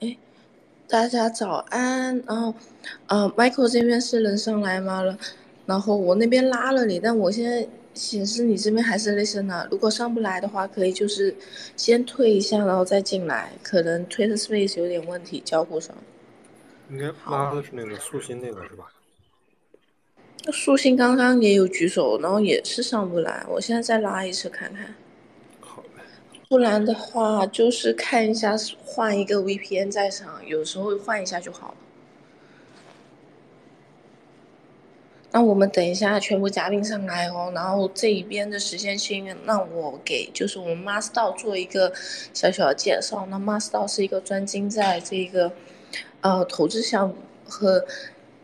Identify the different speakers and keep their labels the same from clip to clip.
Speaker 1: 哎，大家早安。然后，呃，Michael 这边是能上来吗了？然后我那边拉了你，但我现在显示你这边还是 Listen 如果上不来的话，可以就是先退一下，然后再进来。可能 Twitter Space 有点问题，交互上。
Speaker 2: 应该拉的是那个素心那个是吧？
Speaker 1: 素心刚刚也有举手，然后也是上不来。我现在再拉一次看看。不然的话，就是看一下换一个 VPN 再上，有时候换一下就好了。那我们等一下全部嘉宾上来哦，然后这一边的时间先让我给就是我们 Master 做一个小小的介绍。那 Master 是一个专精在这个。呃，投资项目和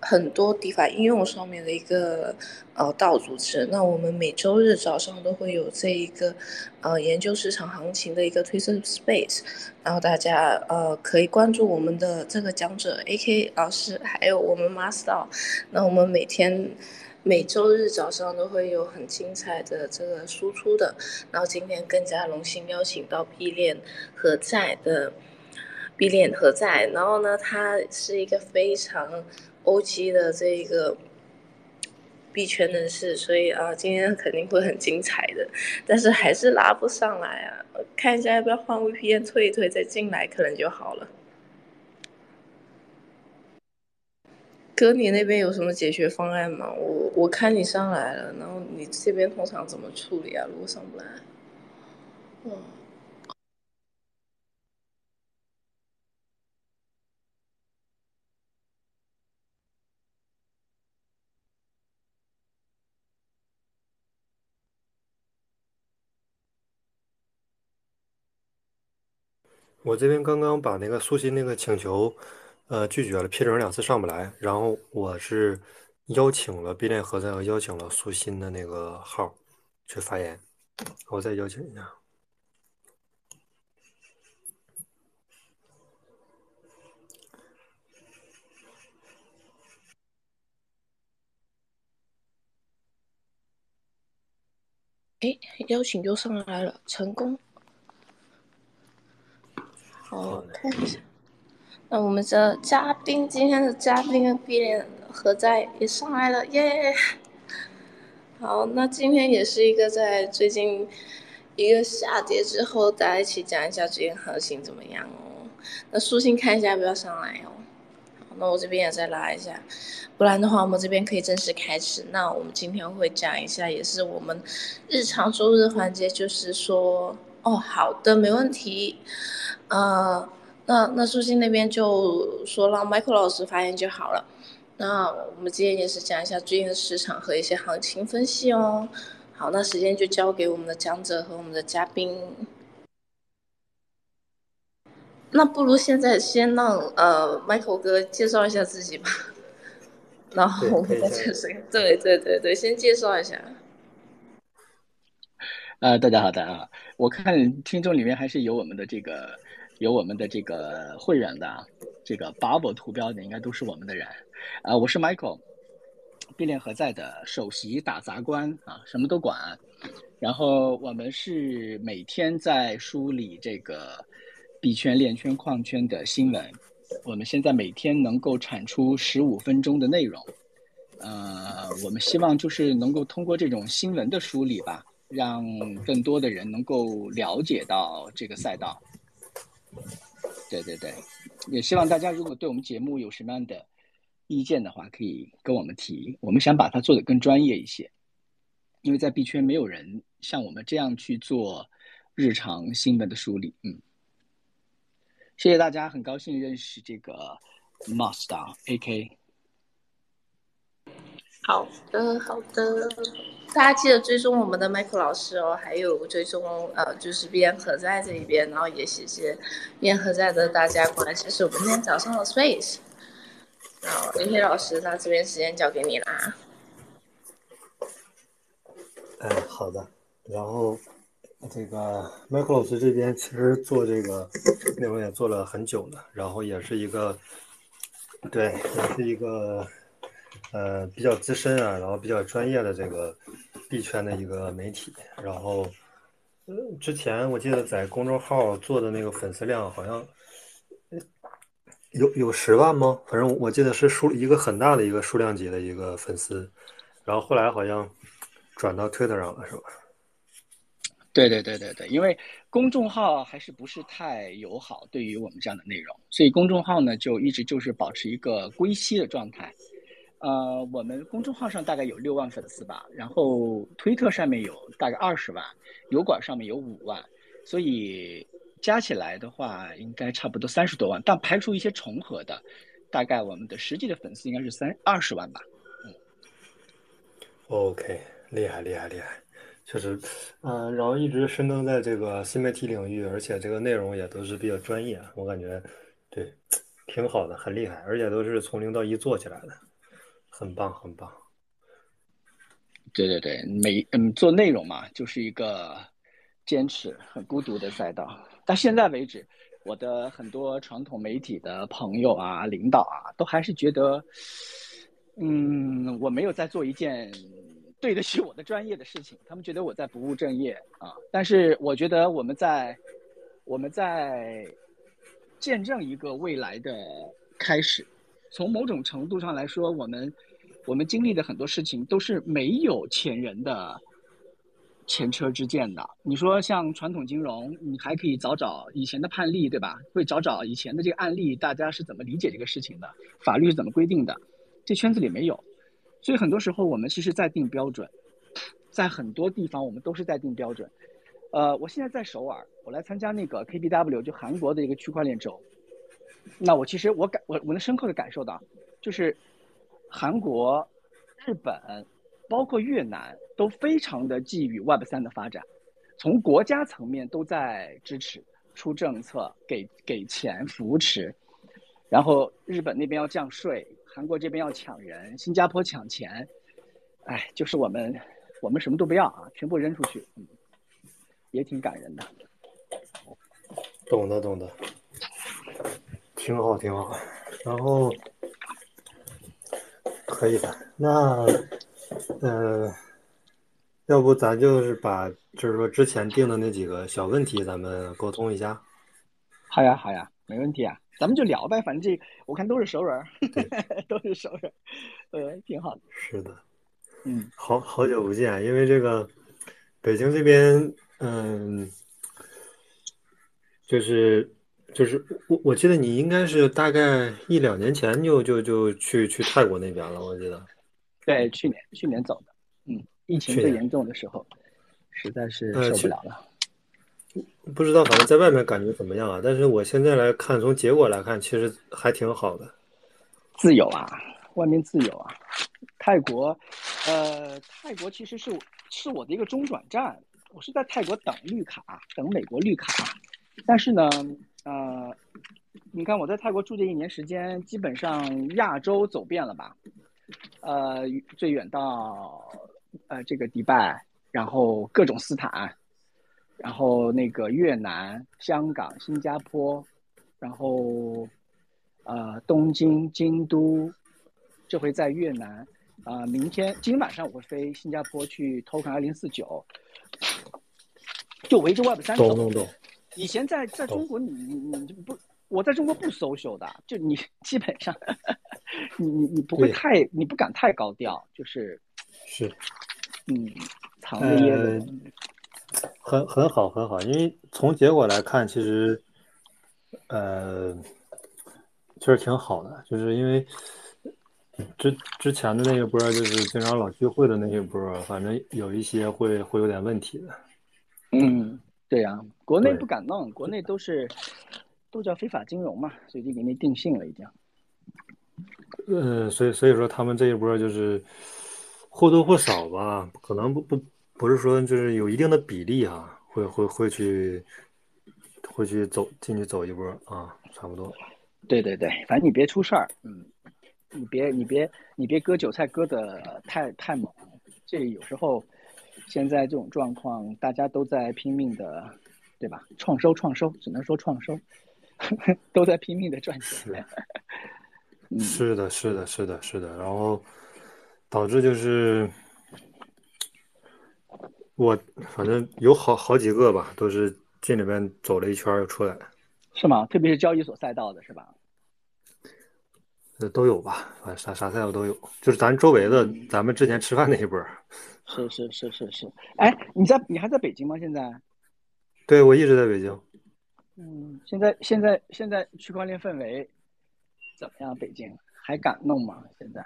Speaker 1: 很多 DeFi 应用上面的一个呃道主持。那我们每周日早上都会有这一个呃研究市场行情的一个推升 Space，然后大家呃可以关注我们的这个讲者 AK 老师，还有我们 Master。那我们每天每周日早上都会有很精彩的这个输出的。然后今天更加荣幸邀请到 B 链和在的。B 链何在？然后呢，他是一个非常 OG 的这一个币圈人士，所以啊，今天肯定会很精彩的。但是还是拉不上来啊，看一下要不要换 VPN 退一退再进来，可能就好了。哥，你那边有什么解决方案吗？我我看你上来了，然后你这边通常怎么处理啊？如果上不来，嗯。
Speaker 2: 我这边刚刚把那个苏鑫那个请求，呃，拒绝了，批准两次上不来。然后我是邀请了 B 链合在，邀请了苏鑫的那个号去发言。我再邀请一下。
Speaker 1: 哎，邀请就上来了，成功。好，看一下。那我们的嘉宾，今天的嘉宾 B 链何在也上来了，耶！好，那今天也是一个在最近一个下跌之后，大家一起讲一下最近行情怎么样哦。那苏鑫看一下要不要上来哦。好，那我这边也再拉一下，不然的话我们这边可以正式开始。那我们今天会讲一下，也是我们日常周日环节，就是说，哦，好的，没问题。呃，那那苏欣那边就说让 Michael 老师发言就好了。那我们今天也是讲一下最近的市场和一些行情分析哦。好，那时间就交给我们的讲者和我们的嘉宾。那不如现在先让呃 Michael 哥介绍一下自己吧。然后我们再开始。对对对对，先介绍一下。
Speaker 3: 啊，大家好，大家好。我看听众里面还是有我们的这个。有我们的这个会员的，这个 bubble 图标的应该都是我们的人，啊，我是 Michael，币链何在的首席打杂官啊，什么都管，然后我们是每天在梳理这个币圈、链圈、矿圈的新闻，我们现在每天能够产出十五分钟的内容，呃，我们希望就是能够通过这种新闻的梳理吧，让更多的人能够了解到这个赛道。对对对，也希望大家如果对我们节目有什么样的意见的话，可以跟我们提。我们想把它做得更专业一些，因为在币圈没有人像我们这样去做日常新闻的梳理。嗯，谢谢大家，很高兴认识这个 Master AK。
Speaker 1: 好的，好的。大家记得追踪我们的 Michael 老师哦，还有追踪呃，就是边何在这一边，然后也谢谢边何在的大家过来支持我们今天早上的 Space。好，AK 老师，那这边时间交给你啦。
Speaker 2: 哎，好的。然后这个 Michael 老师这边其实做这个内容也做了很久了，然后也是一个，对，也是一个。呃，比较资深啊，然后比较专业的这个币圈的一个媒体，然后，呃，之前我记得在公众号做的那个粉丝量好像，有有十万吗？反正我记得是数一个很大的一个数量级的一个粉丝，然后后来好像转到 Twitter 上了，是吧？
Speaker 3: 对对对对对，因为公众号还是不是太友好对于我们这样的内容，所以公众号呢就一直就是保持一个归西的状态。呃，我们公众号上大概有六万粉丝吧，然后推特上面有大概二十万，油管上面有五万，所以加起来的话应该差不多三十多万，但排除一些重合的，大概我们的实际的粉丝应该是三二十万吧。
Speaker 2: 嗯，OK，厉害厉害厉害。确实，嗯，然后一直深耕在这个新媒体领域，而且这个内容也都是比较专业，我感觉，对，挺好的，很厉害，而且都是从零到一做起来的，很棒，很棒。
Speaker 3: 对对对，每嗯做内容嘛，就是一个坚持很孤独的赛道。到现在为止，我的很多传统媒体的朋友啊、领导啊，都还是觉得，嗯，我没有在做一件。对得起我的专业的事情，他们觉得我在不务正业啊。但是我觉得我们在我们在见证一个未来的开始。从某种程度上来说，我们我们经历的很多事情都是没有前人的前车之鉴的。你说像传统金融，你还可以找找以前的判例，对吧？会找找以前的这个案例，大家是怎么理解这个事情的？法律是怎么规定的？这圈子里没有。所以很多时候，我们其实在定标准，在很多地方我们都是在定标准。呃，我现在在首尔，我来参加那个 KBW，就韩国的一个区块链周。那我其实我感我我能深刻的感受到，就是韩国、日本，包括越南，都非常的觊觎 Web 三的发展，从国家层面都在支持、出政策、给给钱扶持，然后日本那边要降税。韩国这边要抢人，新加坡抢钱，哎，就是我们，我们什么都不要啊，全部扔出去，嗯，也挺感人的。
Speaker 2: 懂的，懂的，挺好，挺好。然后可以的，那，呃，要不咱就是把，就是说之前定的那几个小问题，咱们沟通一下。
Speaker 3: 好呀，好呀，没问题啊。咱们就聊呗，反正这我看都是熟人，都是熟人，呃，挺好的。
Speaker 2: 是的，
Speaker 3: 嗯，
Speaker 2: 好好久不见，因为这个北京这边，嗯，就是就是我我记得你应该是大概一两年前就就就去去泰国那边了，我记得。
Speaker 3: 对，去年去年走的，嗯，疫情最严重的时候，实在是受不了了。
Speaker 2: 不知道，反正在外面感觉怎么样啊？但是我现在来看，从结果来看，其实还挺好的。
Speaker 3: 自由啊，外面自由啊。泰国，呃，泰国其实是是我的一个中转站，我是在泰国等绿卡，等美国绿卡。但是呢，呃，你看我在泰国住这一年时间，基本上亚洲走遍了吧？呃，最远到呃这个迪拜，然后各种斯坦。然后那个越南、香港、新加坡，然后，呃，东京、京都，这回在越南，啊，明天今天晚上我会飞新加坡去 Token 二零四九，就围着 Web 三走。以前在在中国，你你你不，我在中国不 social 的，就你基本上，你你你不会太，你不敢太高调，就是，
Speaker 2: 是，
Speaker 3: 嗯，藏着掖着。
Speaker 2: 很很好，很好，因为从结果来看，其实，呃，确实挺好的，就是因为之之前的那一波，就是经常老聚会的那一波，反正有一些会会有点问题的。
Speaker 3: 嗯，对呀，国内不敢弄，国内都是都叫非法金融嘛，所以就给你定性了，已经。
Speaker 2: 嗯，所以所以说他们这一波就是或多或少吧，可能不不。不是说就是有一定的比例啊，会会会去，会去走进去走一波啊，差不多。
Speaker 3: 对对对，反正你别出事儿，嗯，你别你别你别割韭菜割的太太猛，这有时候现在这种状况，大家都在拼命的，对吧？创收创收，只能说创收，都在拼命的赚钱。
Speaker 2: 是的，是的，是的，是的，然后导致就是。我反正有好好几个吧，都是进里面走了一圈又出来，
Speaker 3: 是吗？特别是交易所赛道的是吧？
Speaker 2: 呃，都有吧，反正啥啥赛道都有，就是咱周围的，咱们之前吃饭那一波。
Speaker 3: 是是是是是，哎，你在你还在北京吗？现在？
Speaker 2: 对，我一直在北京。
Speaker 3: 嗯，现在现在现在区块链氛围怎么样？北京还敢弄吗？现在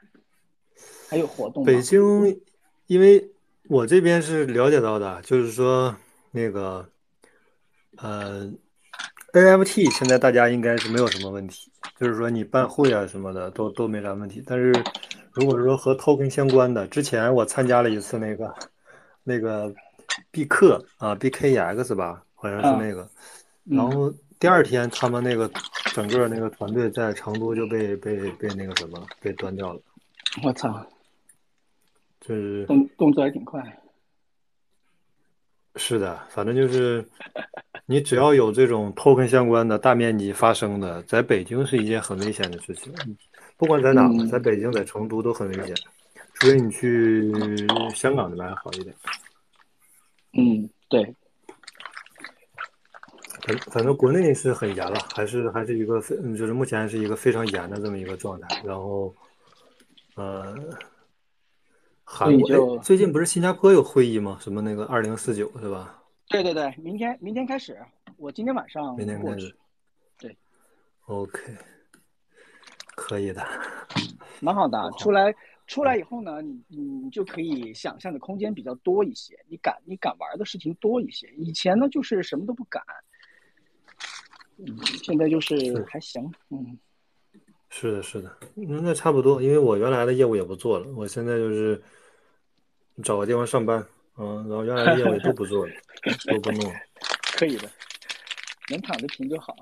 Speaker 3: 还有活动吗？
Speaker 2: 北京，因为我这边是了解到的，就是说那个，呃。NFT 现在大家应该是没有什么问题，就是说你办会啊什么的都都没啥问题。但是如果说和 token 相关的，之前我参加了一次那个那个必克啊 BKEX 吧，好像是那个，然后第二天他们那个整个那个团队在成都就被被被那个什么被端掉了。
Speaker 3: 我操！
Speaker 2: 就是
Speaker 3: 动动作还挺快。
Speaker 2: 是的，反正就是。你只要有这种 token 相关的大面积发生的，在北京是一件很危险的事情。不管在哪，在北京、在成都都很危险。除非你去香港那边还好一点。
Speaker 3: 嗯，对。
Speaker 2: 反反正国内是很严了，还是还是一个非，就是目前是一个非常严的这么一个状态。然后，呃，韩国最近不是新加坡有会议吗？什么那个二零四九是吧？
Speaker 3: 对对对，明天明天开始，我今天晚上
Speaker 2: 明天开
Speaker 3: 始，对
Speaker 2: ，OK，可以的，
Speaker 3: 蛮好的。出来出来以后呢，你你就可以想象的空间比较多一些，你敢你敢玩的事情多一些。以前呢就是什么都不敢，嗯，现在就是还行，嗯，
Speaker 2: 是的，是的，那那差不多，因为我原来的业务也不做了，我现在就是找个地方上班。嗯，然后原来的业务都不做了，都不弄了。
Speaker 3: 可以的，能躺着平就好。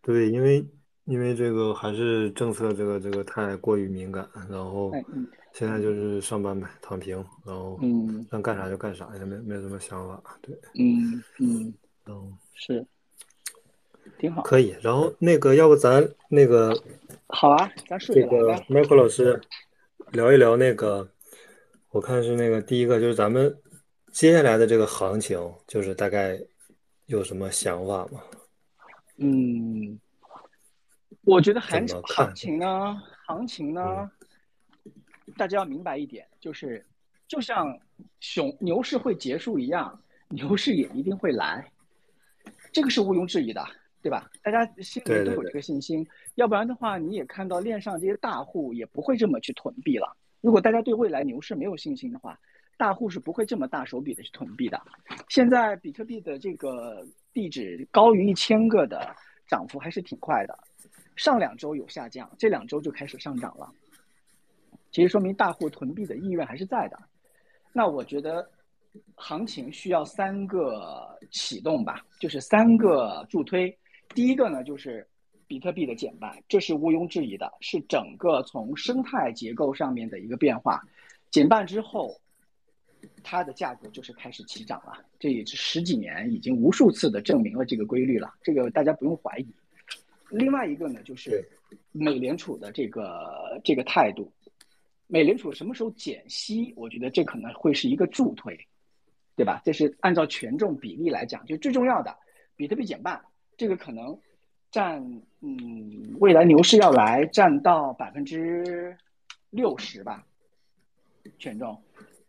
Speaker 2: 对，因为因为这个还是政策这个这个太过于敏感，然后现在就是上班呗，躺平，然后
Speaker 3: 嗯，
Speaker 2: 想干啥就干啥，也没没什么想法。对，
Speaker 3: 嗯
Speaker 2: 嗯
Speaker 3: 嗯，是，挺好。
Speaker 2: 可以，然后那个要不咱那个
Speaker 3: 好啊，咱
Speaker 2: 这个麦克老师聊一聊那个。我看是那个第一个，就是咱们接下来的这个行情，就是大概有什么想法吗？
Speaker 3: 嗯，我觉得行行情呢，行情呢，大家要明白一点，就是就像熊牛市会结束一样，牛市也一定会来，这个是毋庸置疑的，对吧？大家心里都有这个信心，要不然的话，你也看到链上这些大户也不会这么去囤币了。如果大家对未来牛市没有信心的话，大户是不会这么大手笔的去囤币的。现在比特币的这个地址高于一千个的涨幅还是挺快的，上两周有下降，这两周就开始上涨了。其实说明大户囤币的意愿还是在的。那我觉得行情需要三个启动吧，就是三个助推。第一个呢就是。比特币的减半，这是毋庸置疑的，是整个从生态结构上面的一个变化。减半之后，它的价格就是开始起涨了。这也是十几年已经无数次的证明了这个规律了，这个大家不用怀疑。另外一个呢，就是美联储的这个这个态度，美联储什么时候减息？我觉得这可能会是一个助推，对吧？这是按照权重比例来讲，就最重要的，比特币减半，这个可能。占嗯，未来牛市要来，占到百分之六十吧，权重。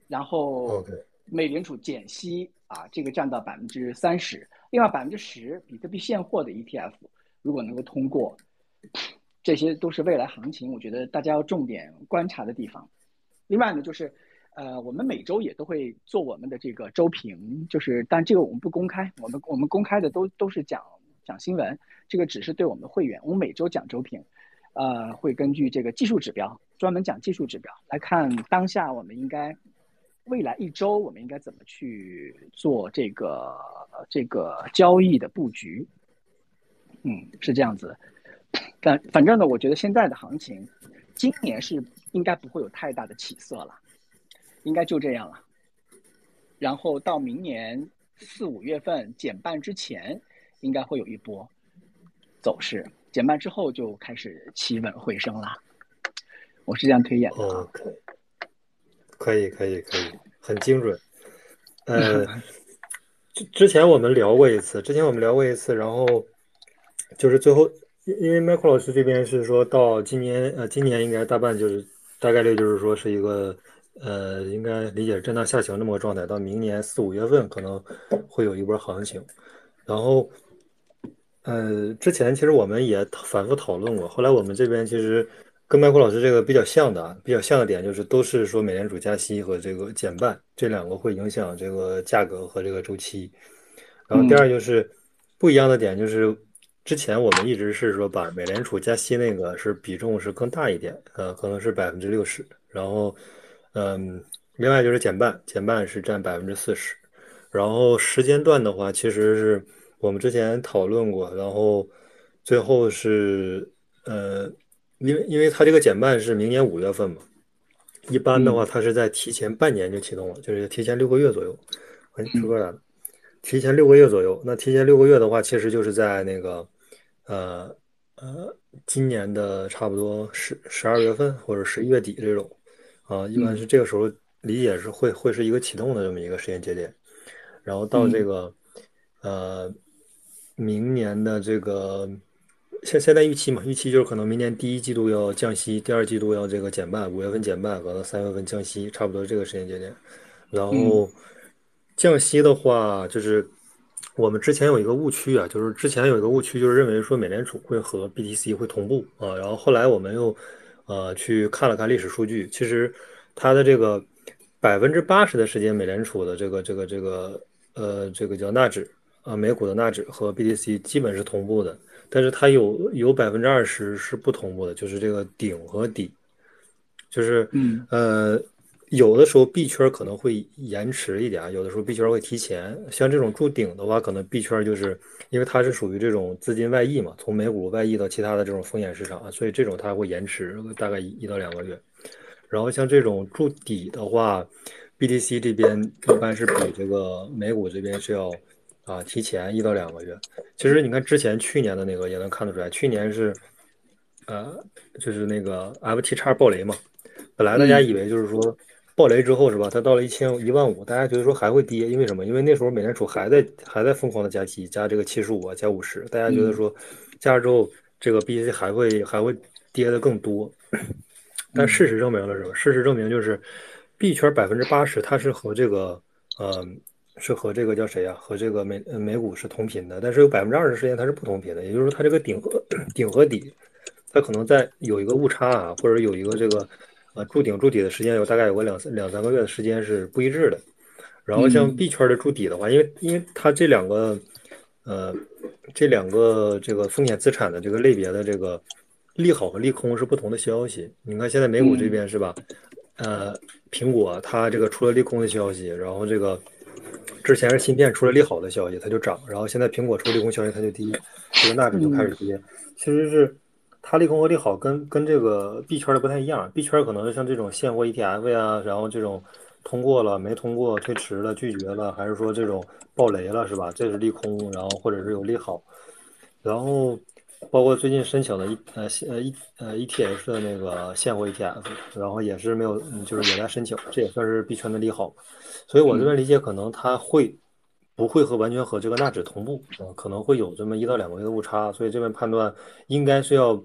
Speaker 3: 然后美联储减息啊，这个占到百分之三十。另外百分之十，比特币现货的 ETF 如果能够通过，这些都是未来行情，我觉得大家要重点观察的地方。另外呢，就是呃，我们每周也都会做我们的这个周评，就是但这个我们不公开，我们我们公开的都都是讲。讲新闻，这个只是对我们的会员。我们每周讲周评，呃，会根据这个技术指标，专门讲技术指标来看当下我们应该未来一周我们应该怎么去做这个这个交易的布局。嗯，是这样子。但反正呢，我觉得现在的行情，今年是应该不会有太大的起色了，应该就这样了。然后到明年四五月份减半之前。应该会有一波走势，减半之后就开始企稳回升了。我是这样推演的。
Speaker 2: OK，可以，可以，可以，很精准。呃，之之前我们聊过一次，之前我们聊过一次，然后就是最后因因为 Michael 老师这边是说到今年呃，今年应该大半就是大概率就是说是一个呃，应该理解震荡下行那么个状态，到明年四五月份可能会有一波行情。然后呃，之前其实我们也反复讨论过，后来我们这边其实跟 Michael 老师这个比较像的，比较像的点就是都是说美联储加息和这个减半这两个会影响这个价格和这个周期。然后第二就是不一样的点就是。之前我们一直是说把美联储加息那个是比重是更大一点，呃，可能是百分之六十，然后，嗯，另外就是减半，减半是占百分之四十，然后时间段的话，其实是我们之前讨论过，然后最后是，呃，因为因为它这个减半是明年五月份嘛，一般的话它是在提前半年就启动了，就是提前六个月左右，哎，出歌来了，提前六个月左右，那提前六个月的话，其实就是在那个。呃呃，今年的差不多十十二月份或者十一月底这种，啊，一般是这个时候理解是会会是一个启动的这么一个时间节点，然后到这个呃明年的这个现现在预期嘛，预期就是可能明年第一季度要降息，第二季度要这个减半，五月份减半，可能三月份降息，差不多这个时间节点，然后降息的话就是。我们之前有一个误区啊，就是之前有一个误区，就是认为说美联储会和 BTC 会同步啊，然后后来我们又呃去看了看历史数据，其实它的这个百分之八十的时间，美联储的这个这个这个呃这个叫纳指啊，美股的纳指和 BTC 基本是同步的，但是它有有百分之二十是不同步的，就是这个顶和底，就是
Speaker 3: 嗯
Speaker 2: 呃。有的时候币圈可能会延迟一点，有的时候币圈会提前。像这种筑顶的话，可能币圈就是因为它是属于这种资金外溢嘛，从美股外溢到其他的这种风险市场，所以这种它会延迟大概一到两个月。然后像这种筑底的话，BTC 这边一般是比这个美股这边是要啊提前一到两个月。其实你看之前去年的那个也能看得出来，去年是呃就是那个 FT 叉暴雷嘛，本来大家以为就是说。暴雷之后是吧？它到了一千一万五，大家觉得说还会跌，因为什么？因为那时候美联储还在还在疯狂的加息，加这个七十五啊，加五十，大家觉得说加了之后这个 BTC 还会还会跌的更多。但事实证明了什么？事实证明就是币圈百分之八十它是和这个呃是和这个叫谁呀？和这个美美股是同频的，但是有百分之二十时间它是不同频的，也就是说它这个顶和顶和底它可能在有一个误差啊，或者有一个这个。呃，筑顶筑底的时间有大概有个两三两三个月的时间是不一致的，然后像币圈的筑底的话，因为因为它这两个，呃，这两个这个风险资产的这个类别的这个利好和利空是不同的消息。你看现在美股这边是吧？呃，苹果它这个出了利空的消息，然后这个之前是芯片出了利好的消息，它就涨，然后现在苹果出利空消息它就跌，这个纳指就开始跌，其实是。它利空和利好跟跟这个币圈的不太一样，币圈可能是像这种现货 ETF 呀，然后这种通过了没通过、推迟了、拒绝了，还是说这种爆雷了，是吧？这是利空，然后或者是有利好，然后包括最近申请的一呃呃一呃 ETH 的那个现货 ETF，然后也是没有，就是也在申请，这也算是币圈的利好，所以我这边理解可能它会不会和完全和这个纳指同步啊？可能会有这么一到两个月的误差，所以这边判断应该是要。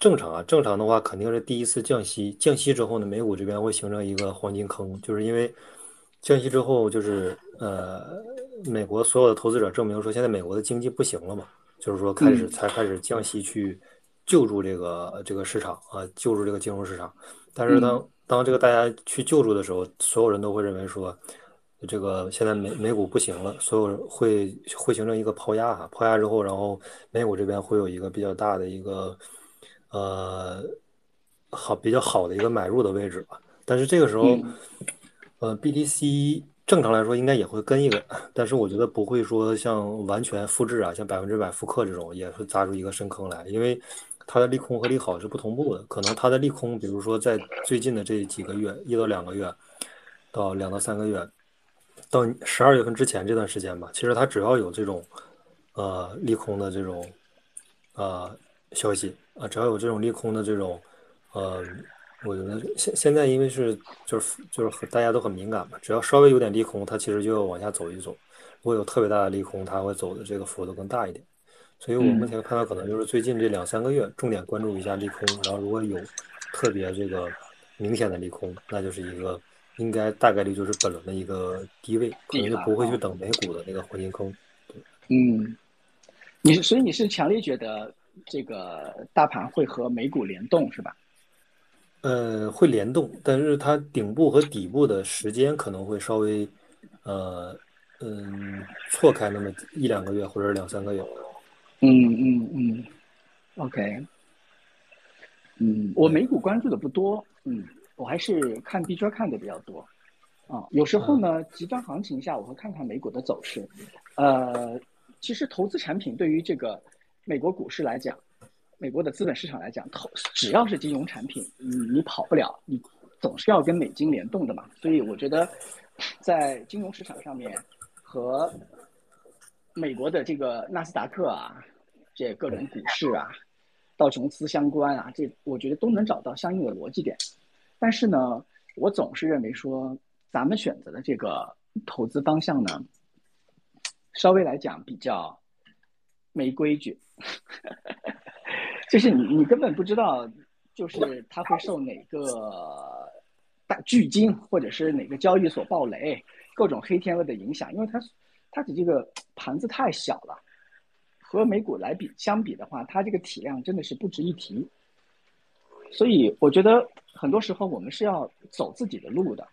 Speaker 2: 正常啊，正常的话肯定是第一次降息，降息之后呢，美股这边会形成一个黄金坑，就是因为降息之后，就是呃，美国所有的投资者证明说，现在美国的经济不行了嘛，就是说开始才开始降息去救助这个这个市场啊，救助这个金融市场。但是当当这个大家去救助的时候，所有人都会认为说，这个现在美美股不行了，所有人会会形成一个抛压哈，抛压之后，然后美股这边会有一个比较大的一个。呃，好，比较好的一个买入的位置吧。但是这个时候，呃，BTC 正常来说应该也会跟一个，但是我觉得不会说像完全复制啊，像百分之百复刻这种，也会砸出一个深坑来。因为它的利空和利好是不同步的。可能它的利空，比如说在最近的这几个月，一到两个月，到两到三个月，到十二月份之前这段时间吧，其实它只要有这种呃利空的这种呃消息。啊，只要有这种利空的这种，呃，我觉得现现在因为是就是就是大家都很敏感嘛，只要稍微有点利空，它其实就要往下走一走。如果有特别大的利空，它会走的这个幅度更大一点。所以我目前看到可能就是最近这两三个月，重点关注一下利空，然后如果有特别这个明显的利空，那就是一个应该大概率就是本轮的一个低位，可能就不会去等美股的那个黄金坑。
Speaker 3: 嗯，你所以你是强烈觉得这个大盘会和美股联动是吧？
Speaker 2: 呃，会联动，但是它顶部和底部的时间可能会稍微呃嗯错开那么一两个月或者两三个月。
Speaker 3: 嗯嗯嗯，OK，嗯，我美股关注的不多，嗯，我还是看币圈看的比较多，啊，有时候呢，极端行情下我会看看美股的走势，呃，其实投资产品对于这个美国股市来讲，美国的资本市场来讲，投只要是金融产品，你你跑不了，你总是要跟美金联动的嘛，所以我觉得在金融市场上面和美国的这个纳斯达克啊。这各种股市啊，道琼斯相关啊，这我觉得都能找到相应的逻辑点。但是呢，我总是认为说，咱们选择的这个投资方向呢，稍微来讲比较没规矩，就是你你根本不知道，就是它会受哪个大巨鲸或者是哪个交易所暴雷，各种黑天鹅的影响，因为它它的这个盘子太小了。和美股来比相比的话，它这个体量真的是不值一提。所以我觉得很多时候我们是要走自己的路的。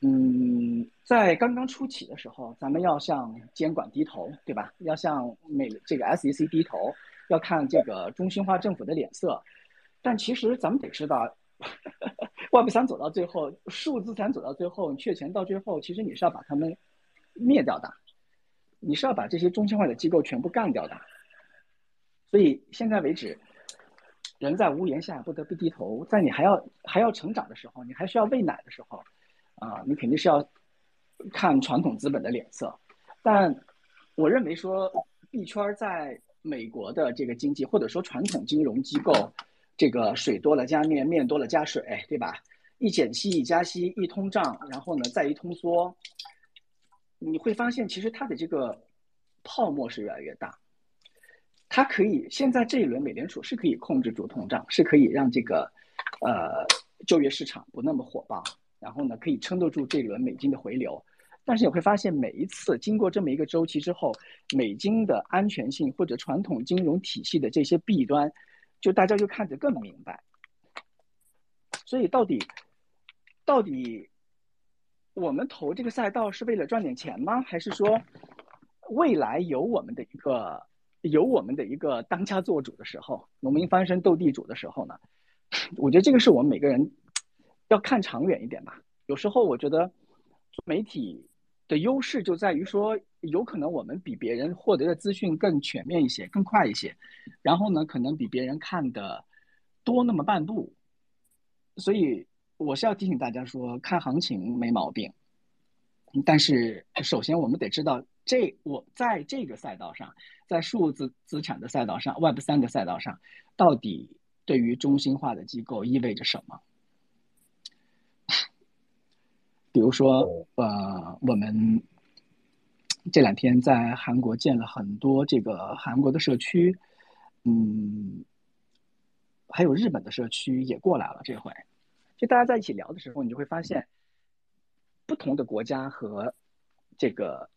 Speaker 3: 嗯，在刚刚初起的时候，咱们要向监管低头，对吧？要向美这个 SEC 低头，要看这个中心化政府的脸色。但其实咱们得知道，Web 三走到最后，数字产走到最后，确权到最后，其实你是要把他们灭掉的。你是要把这些中心化的机构全部干掉的，所以现在为止，人在屋檐下不得不低头。在你还要还要成长的时候，你还需要喂奶的时候，啊，你肯定是要看传统资本的脸色。但我认为说，币圈在美国的这个经济，或者说传统金融机构，这个水多了加面，面多了加水，对吧？一减息，一加息，一通胀，然后呢，再一通缩。你会发现，其实它的这个泡沫是越来越大。它可以现在这一轮美联储是可以控制住通胀，是可以让这个呃就业市场不那么火爆，然后呢可以撑得住这轮美金的回流。但是你会发现，每一次经过这么一个周期之后，美金的安全性或者传统金融体系的这些弊端，就大家就看得更明白。所以到底到底？我们投这个赛道是为了赚点钱吗？还是说，未来有我们的一个有我们的一个当家做主的时候，农民翻身斗地主的时候呢？我觉得这个是我们每个人要看长远一点吧。有时候我觉得媒体优势就在于说，有可能我们比别人获得的资讯更全面一些、更快一些，然后呢，可能比别人看的多那么半步，所以。我是要提醒大家说，看行情没毛病，但是首先我们得知道，这我在这个赛道上，在数字资产的赛道上，Web 三的赛道上，到底对于中心化的机构意味着什么？比如说，呃，我们这两天在韩国建了很多这个韩国的社区，嗯，还有日本的社区也过来了，这回。就大家在一起聊的时候，你就会发现，不同的国家和这个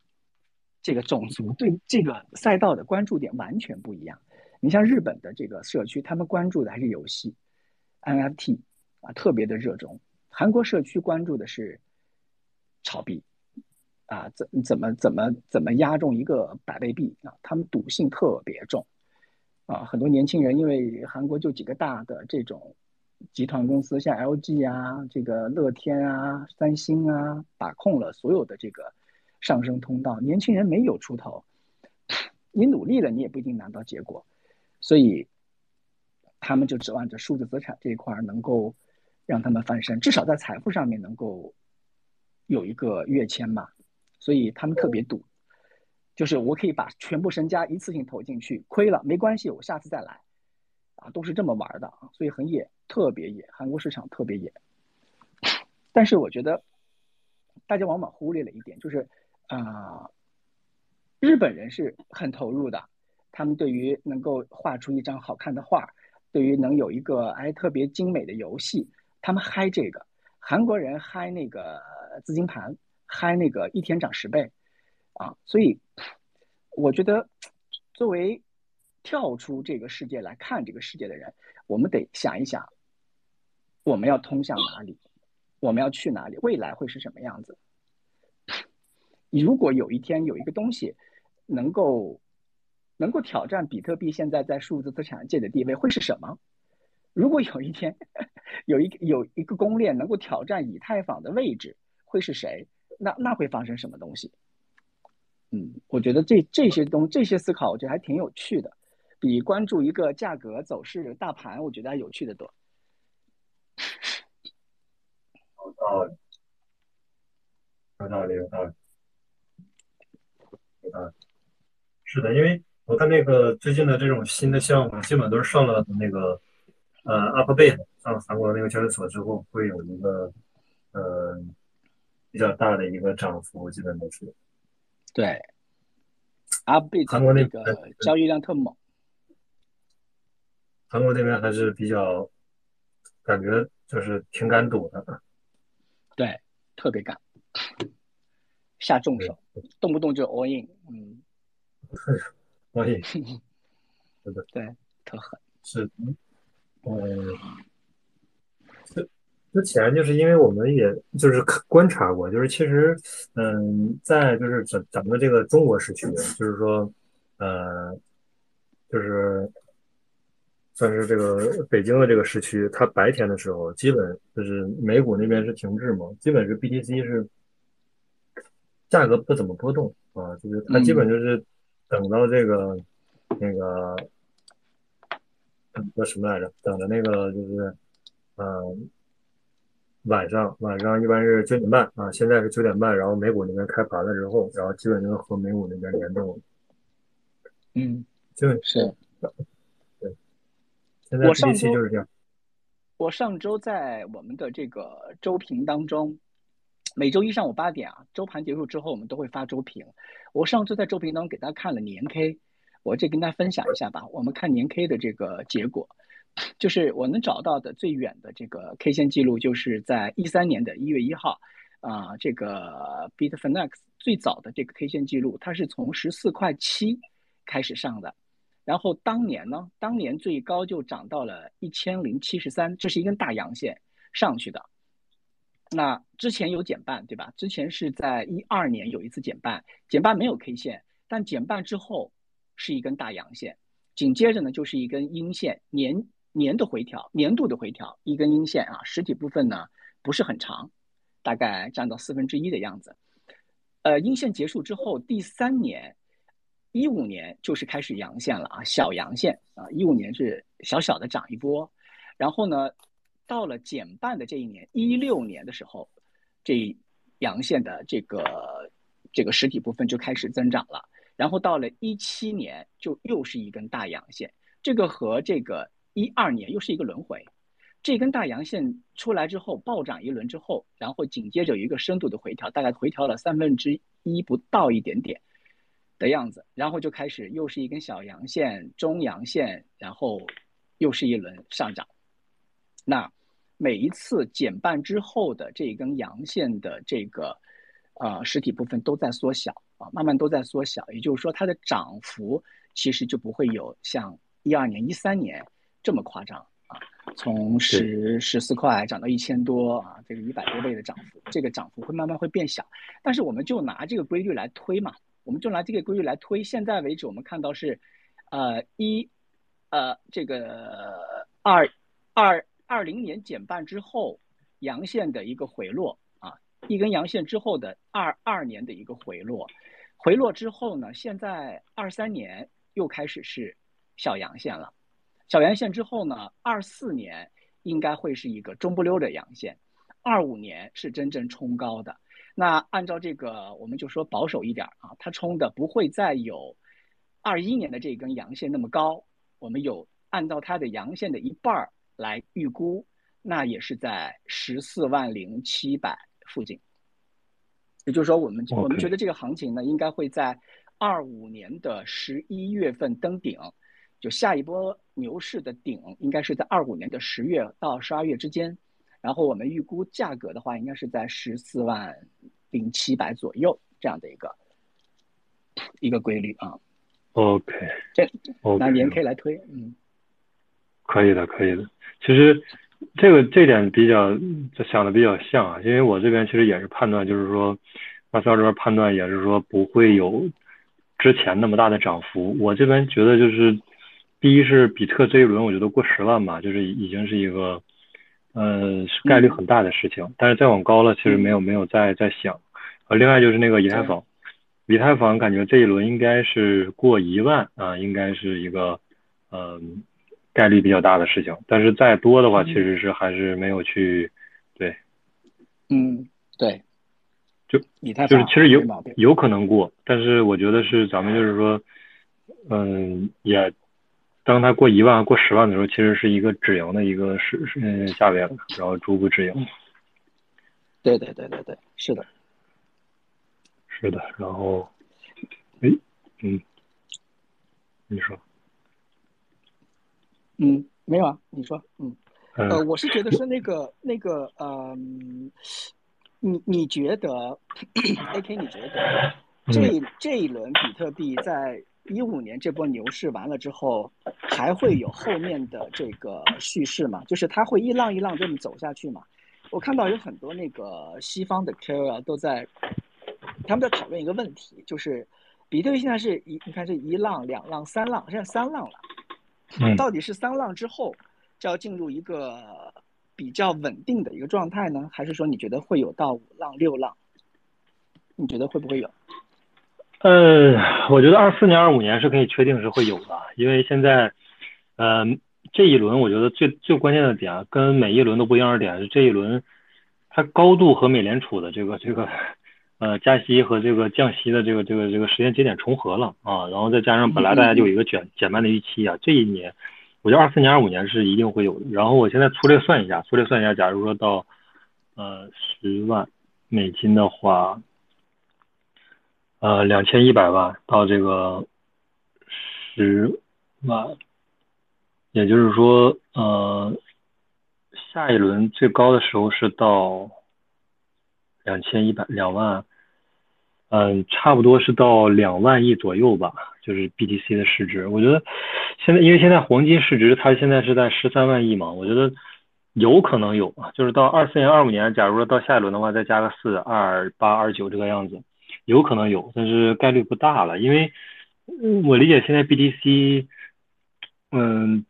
Speaker 3: 这个种族对这个赛道的关注点完全不一样。你像日本的这个社区，他们关注的还是游戏，NFT 啊，特别的热衷。韩国社区关注的是炒币啊，怎怎么怎么怎么押中一个百倍币啊，他们赌性特别重啊。很多年轻人因为韩国就几个大的这种。集团公司像 LG 啊，这个乐天啊，三星啊，把控了所有的这个上升通道，年轻人没有出头，你努力了，你也不一定拿到结果，所以他们就指望着数字资产这一块能够让他们翻身，至少在财富上面能够有一个跃迁嘛，所以他们特别赌，就是我可以把全部身家一次性投进去，亏了没关系，我下次再来。啊，都是这么玩的啊，所以很野，特别野，韩国市场特别野。但是我觉得，大家往往忽略了一点，就是啊，日本人是很投入的，他们对于能够画出一张好看的画，对于能有一个哎特别精美的游戏，他们嗨这个。韩国人嗨那个资金盘，嗨那个一天涨十倍，啊，所以我觉得作为跳出这个世界来看这个世界的人，我们得想一想，我们要通向哪里，我们要去哪里，未来会是什么样子？如果有一天有一个东西能够能够挑战比特币现在在数字资产界的地位，会是什么？如果有一天 有一个有一个公链能够挑战以太坊的位置，会是谁？那那会发生什么东西？嗯，我觉得这这些东这些思考，我觉得还挺有趣的，比关注一个价格走势大盘，我觉得还有趣的多。
Speaker 2: 有道理，有道理，有道理，有道理。是的，因为我看那个最近的这种新的项目，基本都是上了那个。呃，Upbit 上韩国那个交易所之后，会有一个呃比较大的一个涨幅，基本都是。
Speaker 3: 对，Upbit
Speaker 2: 韩国那
Speaker 3: 个交易量特猛。
Speaker 2: 韩国那边还是比较感觉就是挺敢赌的。
Speaker 3: 对，特别敢下重手，动不动就 all in，嗯。
Speaker 2: all in。
Speaker 3: 对对对，特狠。
Speaker 2: 是。嗯，之之前就是因为我们也就是观察过，就是其实，嗯，在就是整整个这个中国时区，就是说，呃，就是算是这个北京的这个时区，它白天的时候，基本就是美股那边是停滞嘛，基本是 BTC 是价格不怎么波动啊，就是它基本就是等到这个那个。叫什么来着？等着那个就是，嗯，晚上晚上一般是九点半啊，现在是九点半，然后美股那边开盘了之后，然后基本就能和美股那边联动。
Speaker 3: 嗯，
Speaker 2: 就是对。现在
Speaker 3: 上
Speaker 2: 期就是这样。
Speaker 3: 我上周在我们的这个周评当中，每周一上午八点啊，周盘结束之后我们都会发周评。我上周在周评当中给大家看了年 K。我这跟大家分享一下吧。我们看年 K 的这个结果，就是我能找到的最远的这个 K 线记录，就是在一三年的一月一号，啊，这个 Bitfinex 最早的这个 K 线记录，它是从十四块七开始上的，然后当年呢，当年最高就涨到了一千零七十三，这是一根大阳线上去的。那之前有减半，对吧？之前是在一二年有一次减半，减半没有 K 线，但减半之后。是一根大阳线，紧接着呢就是一根阴线，年年的回调，年度的回调，一根阴线啊，实体部分呢不是很长，大概占到四分之一的样子。呃，阴线结束之后，第三年，一五年就是开始阳线了啊，小阳线啊，一五年是小小的涨一波，然后呢，到了减半的这一年，一六年的时候，这阳线的这个这个实体部分就开始增长了。然后到了一七年，就又是一根大阳线，这个和这个一二年又是一个轮回。这根大阳线出来之后，暴涨一轮之后，然后紧接着有一个深度的回调，大概回调了三分之一不到一点点的样子，然后就开始又是一根小阳线、中阳线，然后又是一轮上涨。那每一次减半之后的这一根阳线的这个呃实体部分都在缩小。啊，慢慢都在缩小，也就是说，它的涨幅其实就不会有像一二年、一三年这么夸张啊，从十十四块涨到一千多啊，这个一百多倍的涨幅，这个涨幅会慢慢会变小。但是我们就拿这个规律来推嘛，我们就拿这个规律来推。现在为止，我们看到是，呃一，呃这个二二二零年减半之后阳线的一个回落啊。一根阳线之后的二二年的一个回落，回落之后呢，现在二三年又开始是小阳线了，小阳线之后呢，二四年应该会是一个中不溜的阳线，二五年是真正冲高的。那按照这个，我们就说保守一点啊，它冲的不会再有二一年的这根阳线那么高，我们有按照它的阳线的一半儿来预估，那也是在十四万零七百。附近，也就是说，我们我们觉得这个行情呢，应该会在二五年的十一月份登顶，就下一波牛市的顶应该是在二五年的十月到十二月之间。然后我们预估价格的话，应该是在十四万零七百左右这样的一个一个规律啊。
Speaker 2: OK，
Speaker 3: 那您可以来推，嗯，
Speaker 2: 可以的，可以的。其实这个这点比较就想的比较像啊，因为我这边其实也是判断，就是说马斯这边判断也是说不会有之前那么大的涨幅。我这边觉得就是第一是比特这一轮我觉得过十万吧，就是已经是一个呃概率很大的事情。但是再往高了，其实没有没有再再想。呃，另外就是那个以太坊。以太坊感觉这一轮应该是过一万啊，应该是一个嗯概率比较大的事情。但是再多的话，其实是还是没有去对。
Speaker 3: 嗯，对，
Speaker 2: 就
Speaker 3: 以太
Speaker 2: 就是其实有有可能过，但是我觉得是咱们就是说，嗯，也当它过一万、过十万的时候，其实是一个止盈的一个是是价位了，然后逐步止盈。
Speaker 3: 对对对对对，是的。
Speaker 2: 是的，然后，哎，嗯，你说，
Speaker 3: 嗯，没有啊，你说，嗯，呃，我是觉得是那个那个，嗯，你你觉得，A K，你觉得这这一轮比特币在一五年这波牛市完了之后，还会有后面的这个叙事吗？就是它会一浪一浪这么走下去吗？我看到有很多那个西方的 K O L 都在。他们在讨论一个问题，就是比特币现在是一，你看是一浪、两浪、三浪，现在三浪了。
Speaker 2: 嗯。
Speaker 3: 到底是三浪之后就要进入一个比较稳定的一个状态呢，还是说你觉得会有到五浪、六浪？你觉得会不会有？
Speaker 2: 呃，我觉得二四年、二五年是可以确定是会有的，因为现在，呃，这一轮我觉得最最关键的点，跟每一轮都不一样的点是这一轮它高度和美联储的这个这个。呃，加息和这个降息的这个这个这个时间节点重合了啊，然后再加上本来大家就有一个减减慢的预期啊，这一年，我觉得二四年、二五年是一定会有的。然后我现在粗略算一下，粗略算一下，假如说到呃十万美金的话，呃两千一百万到这个十万，也就是说呃下一轮最高的时候是到。两千一百两万，嗯，差不多是到两万亿左右吧，就是 BTC 的市值。我觉得现在，因为现在黄金市值它现在是在十三万亿嘛，我觉得有可能有啊，就是到二四年、二五年，假如说到下一轮的话，再加个四二八二九这个样子，有可能有，但是概率不大了，因为我理解现在 BTC，嗯。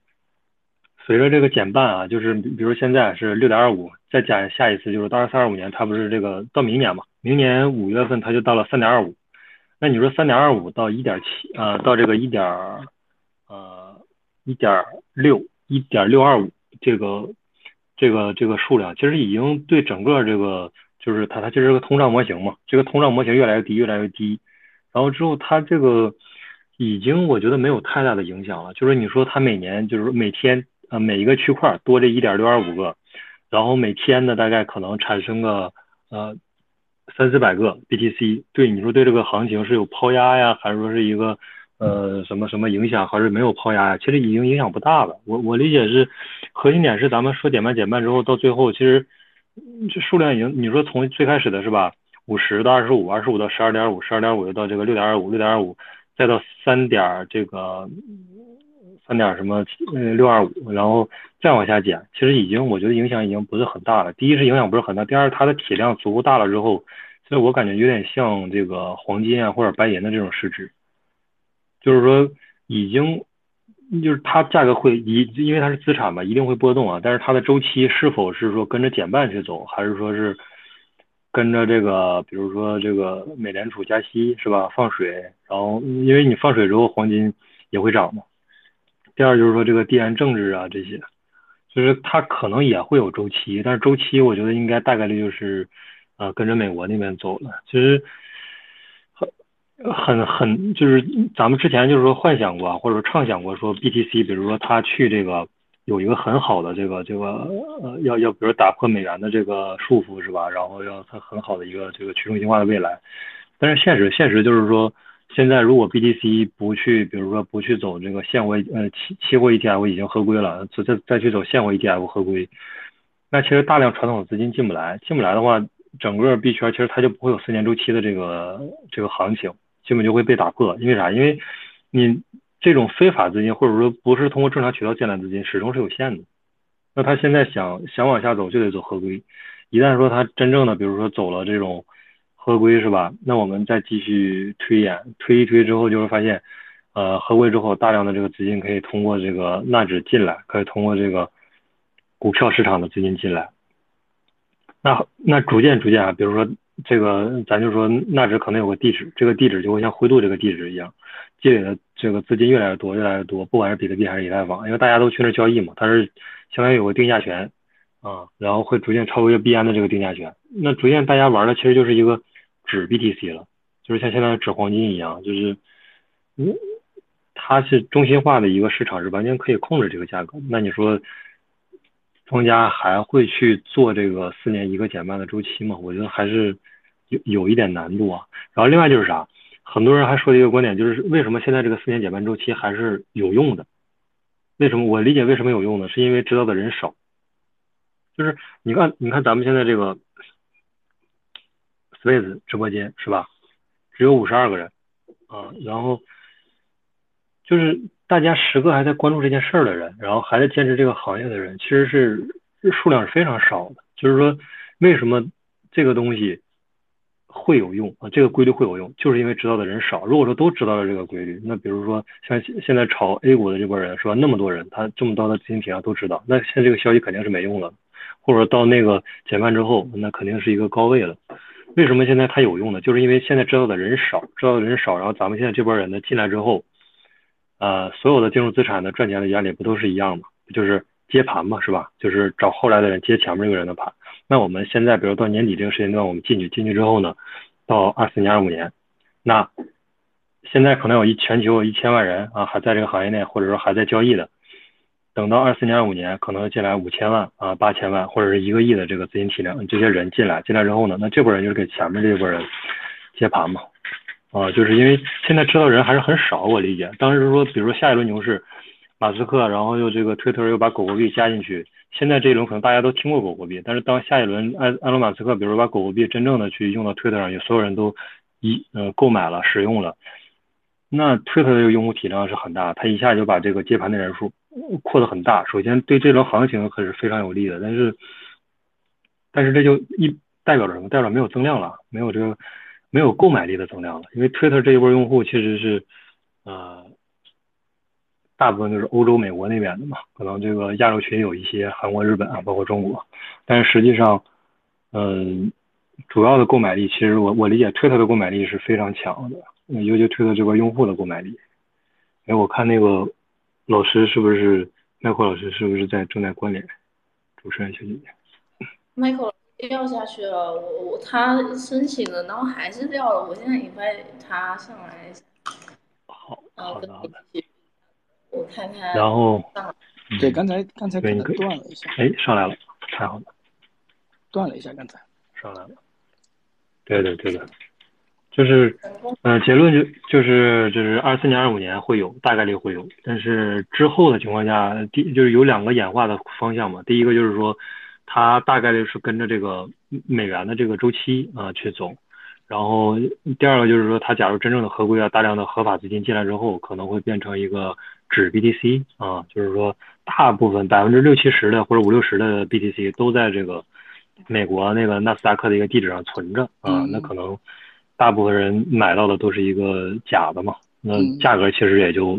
Speaker 2: 随着这个减半啊，就是比如现在是六点二五，再减下一次就是到二三二五年，它不是这个到明年嘛？明年五月份它就到了三点二五，那你说三点二五到一点七啊，到这个一点呃一点六一点六二五这个这个这个数量，其实已经对整个这个就是它它就是个通胀模型嘛，这个通胀模型越来越低越来越低，然后之后它这个已经我觉得没有太大的影响了，就是你说它每年就是每天。呃，每一个区块多这一点六二五个，然后每天呢，大概可能产生个呃三四百个 BTC。对你说对这个行情是有抛压呀，还是说是一个呃什么什么影响，还是没有抛压呀？其实已经影响不大了。我我理解是核心点是咱们说减半减半之后，到最后其实这数量已经你说从最开始的是吧，五十到二十五，二十五到十二点五，十二点五又到这个六点二五，六点二五再到三点这个。三点什么呃六二五，然后再往下减，其实已经我觉得影响已经不是很大了。第一是影响不是很大，第二它的体量足够大了之后，所以我感觉有点像这个黄金啊或者白银的这种市值，就是说已经就是它价格会一因为它是资产嘛，一定会波动啊。但是它的周期是否是说跟着减半去走，还是说是跟着这个比如说这个美联储加息是吧放水，然后因为你放水之后黄金也会涨嘛。第二就是说这个地缘政治啊这些，就是它可能也会有周期，但是周期我觉得应该大概率就是，呃跟着美国那边走了。其实很很就是咱们之前就是说幻想过或者说畅想过说 BTC，比如说它去这个有一个很好的这个这个呃要要比如打破美元的这个束缚是吧？然后要它很好的一个这个去中心化的未来。但是现实现实就是说现在如果 BTC 不去，比如说不去走这个现货呃期期货 ETF 已经合规了，再再再去走现货 ETF 合规，那其实大量传统的资金进不来，进不来的话，整个币圈其实它就不会有四年周期的这个这个行情，基本就会被打破。因为啥？因为你这种非法资金或者说不是通过正常渠道进来资金，始终是有限的。那他现在想想往下走，就得走合规。一旦说他真正的，比如说走了这种合规，是吧？那我们再继续推演，推一推之后，就会发现，呃，合规之后，大量的这个资金可以通过这个纳指进来，可以通过这个股票市场的资金进来。那那逐渐逐渐啊，比如说这个，咱就说纳指可能有个地址，这个地址就会像灰度这个地址一样，积累的这个资金越来越多，越来越多，不管是比特币还是以太坊，因为大家都去那交易嘛，它是。相当于有个定价权啊，然后会逐渐超越币安的这个定价权。那逐渐大家玩的其实就是一个纸 BTC 了，就是像现在的纸黄金一样，就是嗯，它是中心化的一个市场，是完全可以控制这个价格。那你说庄家还会去做这个四年一个减半的周期吗？我觉得还是有有一点难度啊。然后另外就是啥，很多人还说的一个观点就是为什么现在这个四年减半周期还是有用的？为什么我理解为什么有用呢？是因为知道的人少。就是你看，你看咱们现在这个 Space 直播间是吧？只有五十二个人啊，然后就是大家十个还在关注这件事儿的人，然后还在坚持这个行业的人，其实是数量是非常少的。就是说，为什么这个东西？会有用啊，这个规律会有用，就是因为知道的人少。如果说都知道了这个规律，那比如说像现在炒 A 股的这波人是吧？那么多人，他这么多的资金体量都知道，那现在这个消息肯定是没用了。或者到那个减半之后，那肯定是一个高位了。为什么现在它有用呢？就是因为现在知道的人少，知道的人少，然后咱们现在这波人呢进来之后，呃，所有的金融资产的赚钱的原理不都是一样吗？就是接盘嘛，是吧？就是找后来的人接前面这个人的盘。那我们现在，比如到年底这个时间段，我们进去，进去之后呢，到二四年、二五年，那现在可能有一全球一千万人啊，还在这个行业内，或者说还在交易的。等到二四年、二五年，可能进来五千万啊、八千万，或者是一个亿的这个资金体量，这些人进来，进来之后呢，那这波人就是给前面这波人接盘嘛，啊，就是因为现在知道人还是很少，我理解。当时说，比如说下一轮牛市，马斯克，然后又这个推特又把狗狗币加进去。现在这一轮可能大家都听过狗狗币，但是当下一轮埃埃隆马斯克，比如说把狗狗币真正的去用到推特上，有所有人都一呃购买了使用了，那推特的这个用户体量是很大，他一下就把这个接盘的人数扩得很大。首先对这轮行情可是非常有利的，但是但是这就一代表着什么？代表没有增量了，没有这个没有购买力的增量了，因为推特这一波用户其实是呃。大部分都是欧洲、美国那边的嘛，可能这个亚洲区有一些韩国、日本啊，包括中国，但是实际上，嗯，主要的购买力其实我我理解，推特的购买力是非常强的，尤其推特这边用户的购买力。哎，我看那个老师是不是麦克老师是不是在正在关联？主持人小姐姐。
Speaker 1: 麦克掉下去了，我我他申请了，然后还是掉了，我现在引发他上来。
Speaker 2: 好，好的，好的。
Speaker 1: 我看看，
Speaker 2: 然后，
Speaker 3: 对，刚才刚才可能断了一下，
Speaker 2: 哎，上来了，太好了，
Speaker 3: 断了一下，刚才
Speaker 2: 上来了，对的对的，就是，嗯，结论就就是就是二四年二五年会有大概率会有，但是之后的情况下，第就是有两个演化的方向嘛，第一个就是说，它大概率是跟着这个美元的这个周期啊去走。然后第二个就是说，它假如真正的合规啊，大量的合法资金进来之后，可能会变成一个纸 BTC 啊，就是说大部分百分之六七十的或者五六十的 BTC 都在这个美国那个纳斯达克的一个地址上存着啊，那可能大部分人买到的都是一个假的嘛，那价格其实也就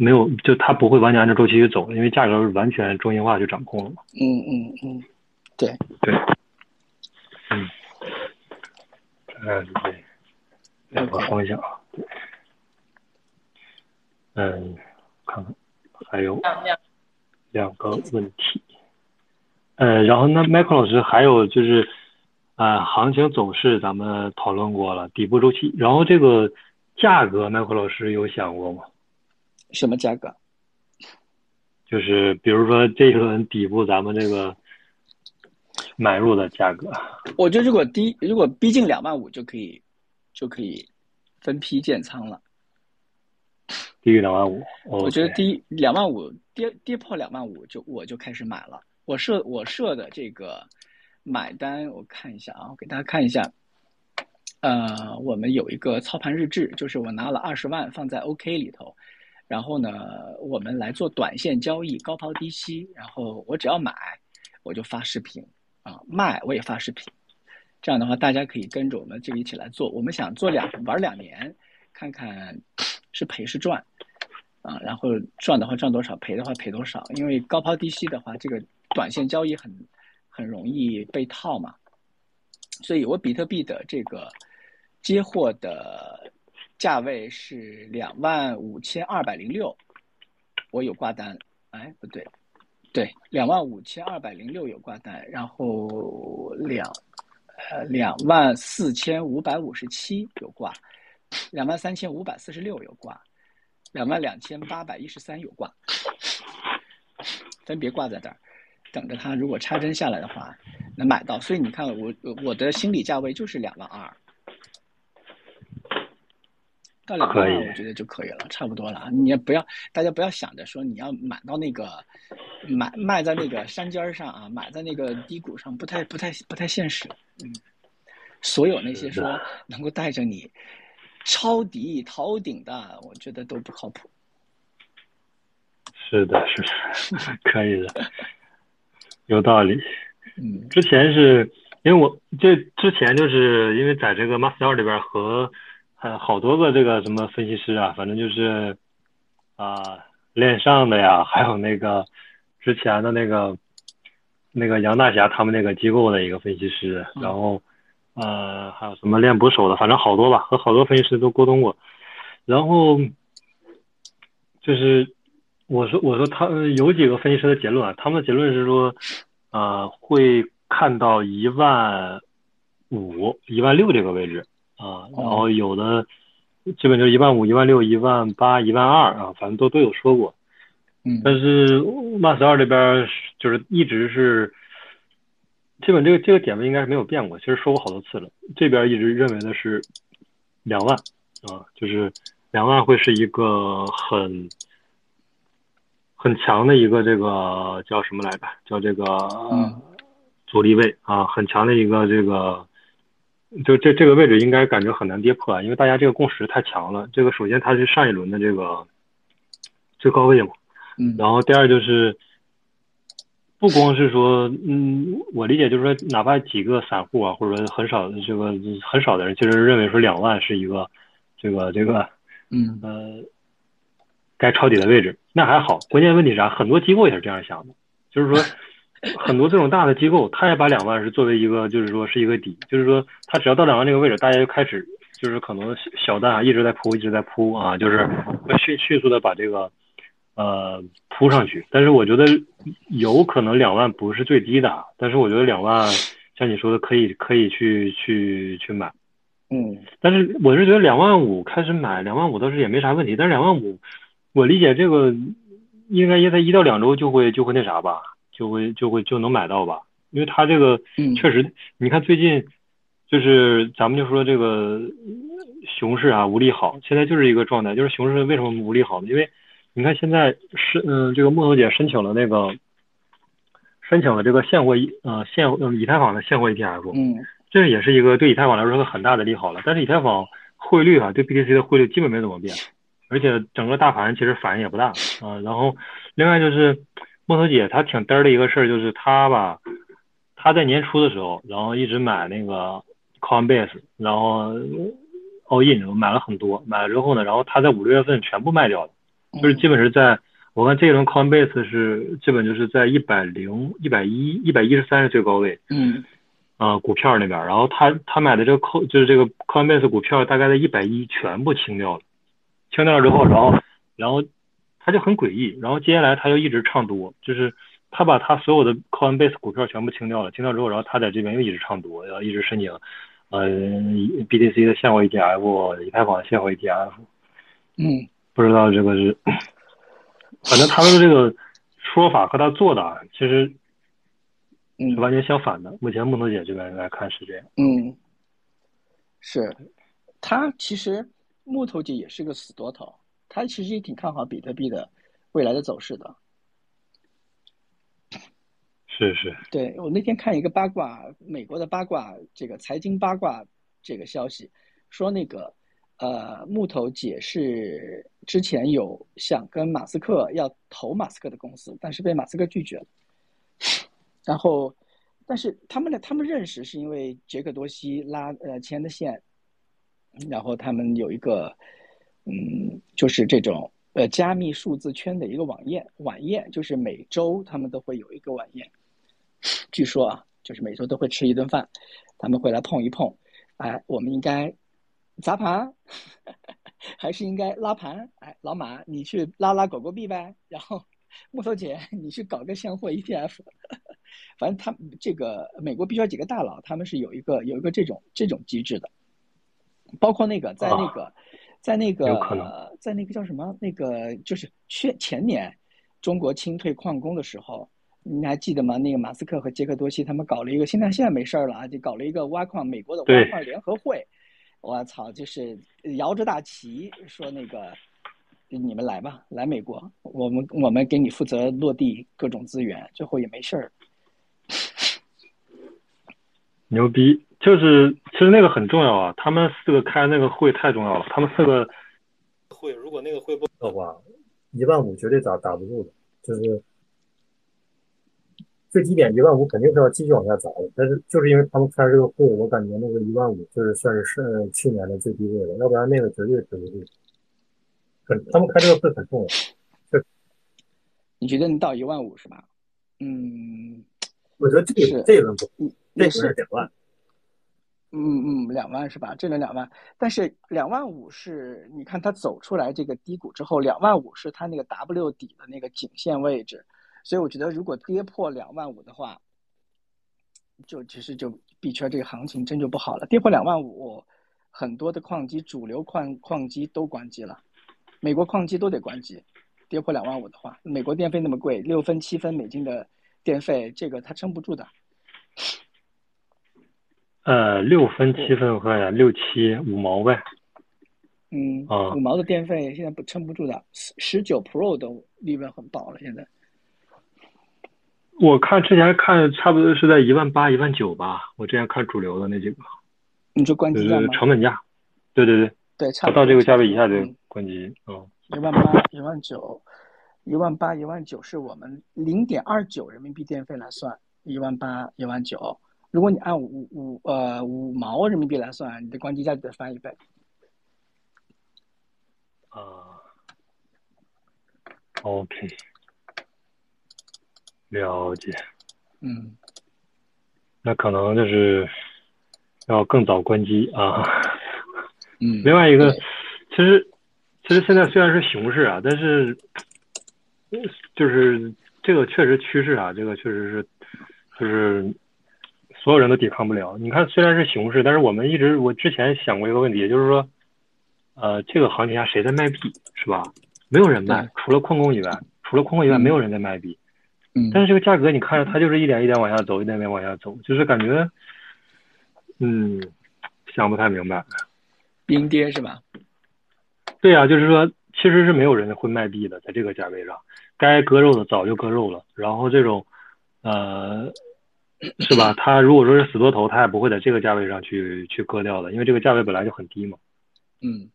Speaker 2: 没有，就它不会完全按照周期去走，因为价格是完全中心化去掌控了嘛。
Speaker 3: 嗯嗯嗯，对。
Speaker 2: 对，嗯。嗯，对，两个方向啊，对，嗯，看看还有两个问题，呃，然后那麦克老师还有就是，啊，行情走势咱们讨论过了，底部周期，然后这个价格，麦克老师有想过吗？
Speaker 3: 什么价格？
Speaker 2: 就是比如说这一轮底部咱们这个。买入的价格，
Speaker 3: 我觉得如果低，如果逼近两万五就可以，就可以分批建仓了。
Speaker 2: 低于两万五，
Speaker 3: 我觉得低两万五跌跌破两万五就我就开始买了。我设我设的这个买单，我看一下啊，我给大家看一下。呃，我们有一个操盘日志，就是我拿了二十万放在 OK 里头，然后呢，我们来做短线交易，高抛低吸，然后我只要买，我就发视频啊，卖我也发视频。这样的话，大家可以跟着我们这个一起来做。我们想做两玩两年，看看 是赔是赚啊，然后赚的话赚多少，赔的话赔多少。因为高抛低吸的话，这个短线交易很很容易被套嘛，所以我比特币的这个。接货的价位是两万五千二百零六，我有挂单，哎，不对，对，两万五千二百零六有挂单，然后两，呃，两万四千五百五十七有挂，两万三千五百四十六有挂，两万两千八百一十三有挂，分别挂在这儿，等着它如果插针下来的话能买到，所以你看我我的心理价位就是两万二。到两万，我觉得就可以了，差不多了。你也不要，大家不要想着说你要买到那个，买卖在那个山尖上啊，买在那个低谷上，不太不太不太现实。嗯，所有那些说能够带着你抄底逃顶的，我觉得都不靠谱。
Speaker 2: 是的，是的，可以的，有道理。
Speaker 3: 嗯，
Speaker 2: 之前是因为我这之前就是因为在这个 Master 里边和。还有好多个这个什么分析师啊，反正就是啊链上的呀，还有那个之前的那个那个杨大侠他们那个机构的一个分析师，然后呃还有什么练捕手的，反正好多吧，和好多分析师都沟通过。然后就是我说我说他有几个分析师的结论啊，他们的结论是说啊会看到一万五一万六这个位置。啊，然后有的基本就是一万五、一万六、一万八、一万二啊，反正都都有说过。
Speaker 3: 嗯，
Speaker 2: 但是 MAS 二这边就是一直是，基本这个这个点位应该是没有变过，其实说过好多次了。这边一直认为的是两万啊，就是两万会是一个很很强的一个这个叫什么来着？叫这个阻力位啊，很强的一个这个。就这这个位置应该感觉很难跌破啊，因为大家这个共识太强了。这个首先它是上一轮的这个最高位嘛，
Speaker 3: 嗯，
Speaker 2: 然后第二就是不光是说，嗯，我理解就是说，哪怕几个散户啊，或者说很少的这个很少的人，其实认为说两万是一个这个这个，
Speaker 3: 嗯
Speaker 2: 呃，该抄底的位置，那还好。关键问题是啥？很多机构也是这样想的，就是说。很多这种大的机构，他也把两万是作为一个，就是说是一个底，就是说他只要到两万这个位置，大家就开始就是可能小单啊一直在铺，一直在铺啊，就是会迅迅速的把这个呃铺上去。但是我觉得有可能两万不是最低的，但是我觉得两万像你说的可以可以去去去买，
Speaker 3: 嗯，
Speaker 2: 但是我是觉得两万五开始买，两万五倒是也没啥问题，但是两万五我理解这个应该也在一到两周就会就会那啥吧。就会就会就能买到吧，因为它这个确实，你看最近就是咱们就说这个熊市啊无利好，现在就是一个状态，就是熊市为什么无利好呢？因为你看现在是嗯，这个木头姐申请了那个申请了这个现货呃现嗯以太坊的现货 ETF，
Speaker 3: 嗯，
Speaker 2: 这也是一个对以太坊来说是个很大的利好了。但是以太坊汇率啊，对 BTC 的汇率基本没怎么变，而且整个大盘其实反应也不大啊。然后另外就是。木头姐她挺嘚儿的一个事儿，就是她吧，她在年初的时候，然后一直买那个 Coinbase，然后 all in 买了很多，买了之后呢，然后她在五六月份全部卖掉了，就是基本是在我看这一轮 Coinbase 是基本就是在一百零一百一一百一十三是最高位，
Speaker 3: 嗯，
Speaker 2: 啊股票那边，然后她她买的这个就是这个 Coinbase 股票大概在一百一全部清掉了，清掉了之后，然后然后。他就很诡异，然后接下来他又一直唱多，就是他把他所有的 Coinbase 股票全部清掉了，清掉之后，然后他在这边又一直唱多，然后一直申请，呃，BTC 的现货 ETF，以太坊的现货 ETF，
Speaker 3: 嗯，
Speaker 2: 不知道这个是，反正他们的这个说法和他做的其实是完全相反的。目前木头姐这边来看是这样，
Speaker 3: 嗯，是，他其实。木头姐也是个死多头，他其实也挺看好比特币的未来的走势的。
Speaker 2: 是是，
Speaker 3: 对我那天看一个八卦，美国的八卦，这个财经八卦这个消息，说那个呃木头解释之前有想跟马斯克要投马斯克的公司，但是被马斯克拒绝了。然后，但是他们的他们认识是因为杰克多西拉呃牵的线，然后他们有一个嗯就是这种呃加密数字圈的一个晚宴晚宴，就是每周他们都会有一个晚宴。据说啊，就是每周都会吃一顿饭，他们会来碰一碰。哎，我们应该砸盘，还是应该拉盘？哎，老马，你去拉拉狗狗币呗。然后 木头姐，你去搞个现货 ETF。反正他这个美国必须要几个大佬，他们是有一个有一个这种这种机制的。包括那个在那个在那个在那个叫什么那个就是去前年中国清退矿工的时候。你还记得吗？那个马斯克和杰克多西他们搞了一个，现在现在没事儿了啊，就搞了一个挖矿，美国的挖矿联合会。我操，就是摇着大旗说那个，你们来吧，来美国，我们我们给你负责落地各种资源，最后也没事儿。
Speaker 2: 牛逼，就是其实那个很重要啊，他们四个开那个会太重要了，他们四个会如果那个会不的话，一万五绝对打打不住的，就是。最低点一万五肯定是要继续往下砸的，但是就是因为他们开这个会，我感觉那个一万五就是算是是去年的最低位了，要不然那个绝对止不住。很，他们开这个会很重要。是，
Speaker 3: 你觉得能到一万五是吧？嗯，
Speaker 2: 我觉得这个这轮不，这轮是两万。
Speaker 3: 嗯嗯，两万是吧？这轮两万，但是两万五是你看它走出来这个低谷之后，两万五是它那个 W 底的那个颈线位置。所以我觉得，如果跌破两万五的话，就其实就币圈这个行情真就不好了。跌破两万五，很多的矿机、主流矿矿机都关机了，美国矿机都得关机。跌破两万五的话，美国电费那么贵，六分七分美金的电费，这个它撑不住的。
Speaker 2: 呃，六分七分我看一下，六七五毛呗。
Speaker 3: 嗯啊，五毛的电费现在不撑不住的，十十九 Pro 都利润很薄了，现在。
Speaker 2: 我看之前看差不多是在一万八、一万九吧。我之前看主流的那几个，
Speaker 3: 你就关机价吗？
Speaker 2: 成本价，对对对，
Speaker 3: 对，差不
Speaker 2: 多到这个价位以下就关机。嗯，
Speaker 3: 一万八、一万九，一万八、一万九是我们零点二九人民币电费来算，一万八、一万九。如果你按五五呃五毛人民币来算，你的关机价就得翻一倍。
Speaker 2: 啊，OK。了解，
Speaker 3: 嗯，
Speaker 2: 那可能就是要更早关机啊。
Speaker 3: 嗯，
Speaker 2: 另外一个，其实其实现在虽然是熊市啊，但是就是这个确实趋势啊，这个确实是就是所有人都抵抗不了。你看，虽然是熊市，但是我们一直我之前想过一个问题，也就是说，呃，这个行情下谁在卖币是吧？没有人卖，除了矿工以外，除了矿工以外，没有人在卖币。嗯但是这个价格，你看着它就是一点一点往下走，一点点往下走，就是感觉，嗯，想不太明白。
Speaker 3: 冰跌是吧？
Speaker 2: 对呀，就是说，其实是没有人会卖币的，在这个价位上，该割肉的早就割肉了。然后这种，呃，是吧？他如果说是死多头，他也不会在这个价位上去去割掉的，因为这个价位本来就很低嘛。
Speaker 3: 嗯，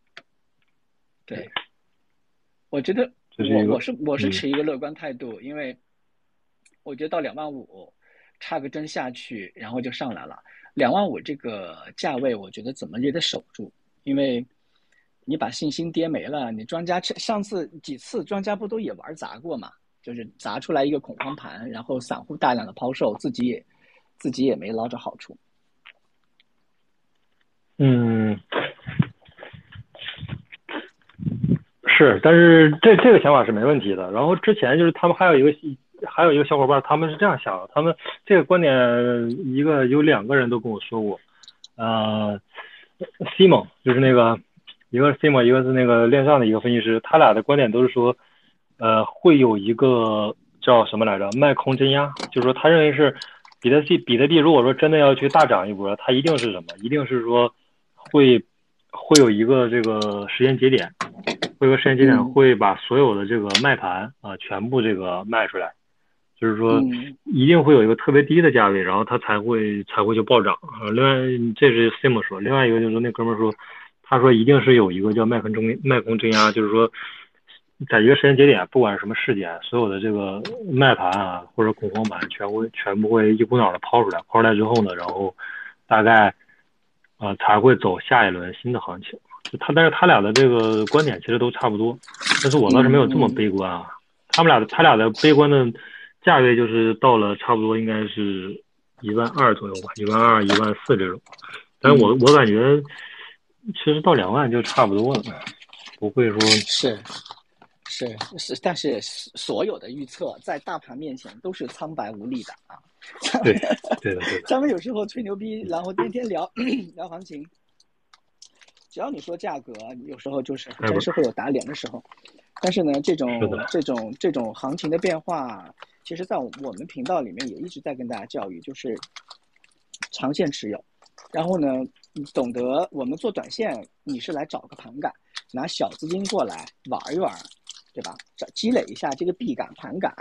Speaker 3: 对，我觉得我我是我是持一个乐观态度，因为。我觉得到两万五，插个针下去，然后就上来了。两万五这个价位，我觉得怎么也得守住，因为你把信心跌没了。你庄家上次几次庄家不都也玩砸过嘛？就是砸出来一个恐慌盘，然后散户大量的抛售，自己也自己也没捞着好处。
Speaker 2: 嗯，是，但是这这个想法是没问题的。然后之前就是他们还有一个。还有一个小伙伴，他们是这样想的，他们这个观点，一个有两个人都跟我说过，呃，Simon 就是那个，一个是 Simon，一个是那个链上的一个分析师，他俩的观点都是说，呃，会有一个叫什么来着，卖空真压，就是说他认为是比特币，比特币如果说真的要去大涨一波，它一定是什么，一定是说会会有一个这个时间节点，会有个时间节点
Speaker 3: 嗯。
Speaker 2: 会把所有的这个卖盘啊、全部这个卖出来，就是说
Speaker 3: 嗯。
Speaker 2: 一定会有一个特别低的价位，然后它才会才会就暴涨啊。另外这是 Sim 说，另外一个就是说那哥们儿说，他说一定是有一个叫卖空中卖空镇压，就是说在一个时间节点，不管是什么事件，所有的这个卖盘啊或者恐慌盘全会全部会一股脑的抛出来，抛出来之后呢，然后大概啊、才会走下一轮新的行情。就他但是他俩的这个观点其实都差不多，但是我倒是没有这么悲观啊。他们俩的他俩的悲观的价位就是到了差不多应该是一万二左右吧，一万二、一万四这种。但是我我感觉其实到两万就差不多了，不会说
Speaker 3: 是是是，但是所有的预测在大盘面前都是苍白无力的啊。
Speaker 2: 对对的对的，
Speaker 3: 咱们有时候吹牛逼，然后天天聊 聊行情，只要你说价格，有时候就是
Speaker 2: 哎
Speaker 3: 真是会有打脸的时候。但是呢，这种这种这种行情的变化，其实在我们频道里面也一直在跟大家教育，就是长线持有。然后呢，你懂得我们做短线，你是来找个盘感，拿小资金过来玩一玩，对吧？找积累一下这个币感、盘感，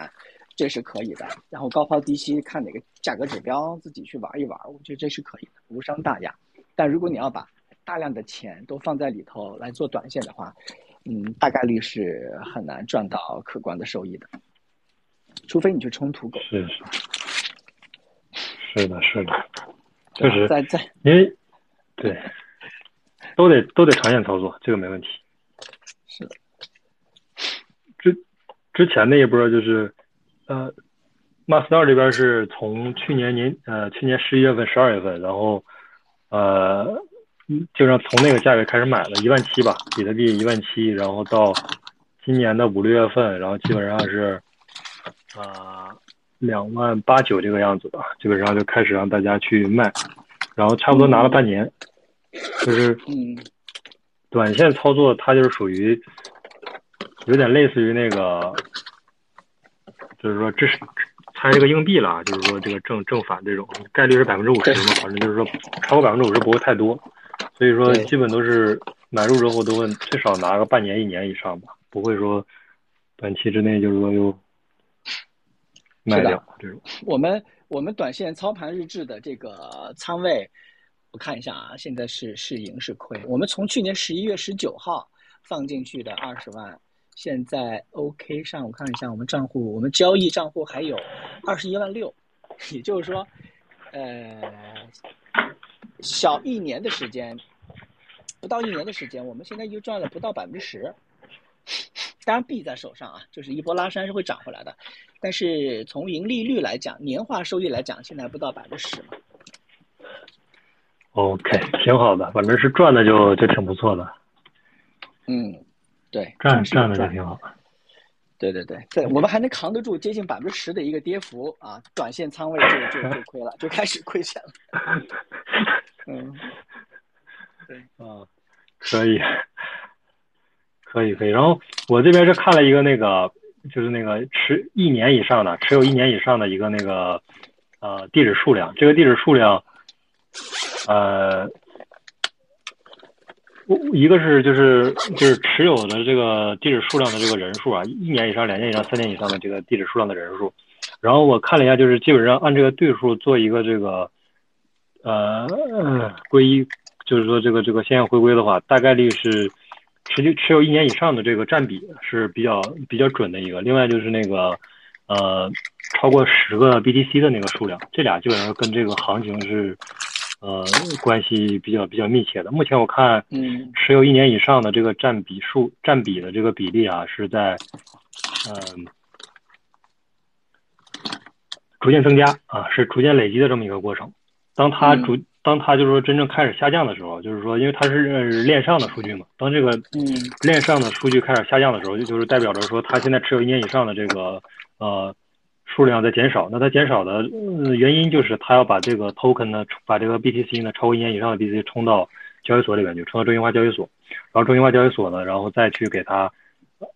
Speaker 3: 这是可以的。然后高抛低吸，看哪个价格指标，自己去玩一玩，我觉得这是可以的，无伤大雅。但如果你要把大量的钱都放在里头来做短线的话，嗯，大概率是很难赚到可观的收益的，除非你去冲土狗。
Speaker 2: 是是是的是的，确实，
Speaker 3: 在在
Speaker 2: 因为对都得都得长线操作，这个没问题。
Speaker 3: 是的，
Speaker 2: 之之前那一波就是，呃，，Master 这边是从去年年呃去年十一月份、十二月份，然后呃，嗯就让从那个价位开始买了一万七吧，比特币一万七，然后到今年的五六月份，然后基本上是啊两万八九这个样子吧，基本上就开始让大家去卖，然后差不多拿了半年，就是
Speaker 3: 嗯。
Speaker 2: 短线操作，它就是属于有点类似于那个，就是说这是猜这个硬币了啊，就是说这个正正反这种概率是百分之五十嘛，反正就是说超过百分之五十不会太多，所以说基本都是买入之后都会最少拿个半年一年以上吧，不会说短期之内就是说又卖掉这种。
Speaker 3: 我们我们短线操盘日志的这个仓位，我看一下啊，现在是是盈是亏？我们从去年十一月十九号放进去的二十万，现在 OK 上我看一下，我们账户我们交易账户还有二十一万六，也就是说，呃，小一年的时间，不到一年的时间，我们现在就赚了不到百分之十。当然币在手上啊，就是一波拉山是会涨回来的。但是从盈利率来讲，年化收益来讲，现在不到百分之十嘛。
Speaker 2: OK，挺好的，反正是赚的就就挺不错的，
Speaker 3: 嗯，对，
Speaker 2: 赚
Speaker 3: 赚
Speaker 2: 的就挺好。
Speaker 3: 对对对，对，我们还能扛得住接近百分之十的一个跌幅啊，短线仓位就就就亏了，就开始亏钱了。嗯，对
Speaker 2: 啊，可以，可以，可以。然后我这边是看了一个那个，就是那个持一年以上的，持有一年以上的一个那个呃地址数量。这个地址数量，呃，我一个是就是就是持有的这个地址数量的这个人数啊，一年以上、两年以上、三年以上的这个地址数量的人数。然后我看了一下，就是基本上按这个对数做一个这个呃归一。就是说，这个这个现象回归的话，大概率是持续持有一年以上的这个占比是比较比较准的一个。另外就是那个呃，超过十个 BTC 的那个数量，这俩基本上跟这个行情是呃关系比较比较密切的。目前我看，
Speaker 3: 嗯，
Speaker 2: 持有一年以上的这个占比数占比的这个比例啊，是在嗯、呃、逐渐增加啊，是逐渐累积的这么一个过程。当它逐、
Speaker 3: 嗯
Speaker 2: 当它就是说真正开始下降的时候，就是说，因为它是链上的数据嘛，当这个
Speaker 3: 嗯
Speaker 2: 链上的数据开始下降的时候，就就是代表着说它现在持有一年以上的这个呃数量在减少。那它减少的、呃、原因就是它要把这个 token 呢，把这个 BTC 呢，超过一年以上的 BTC 冲到交易所里面去，冲到中心化交易所，然后中心化交易所呢，然后再去给它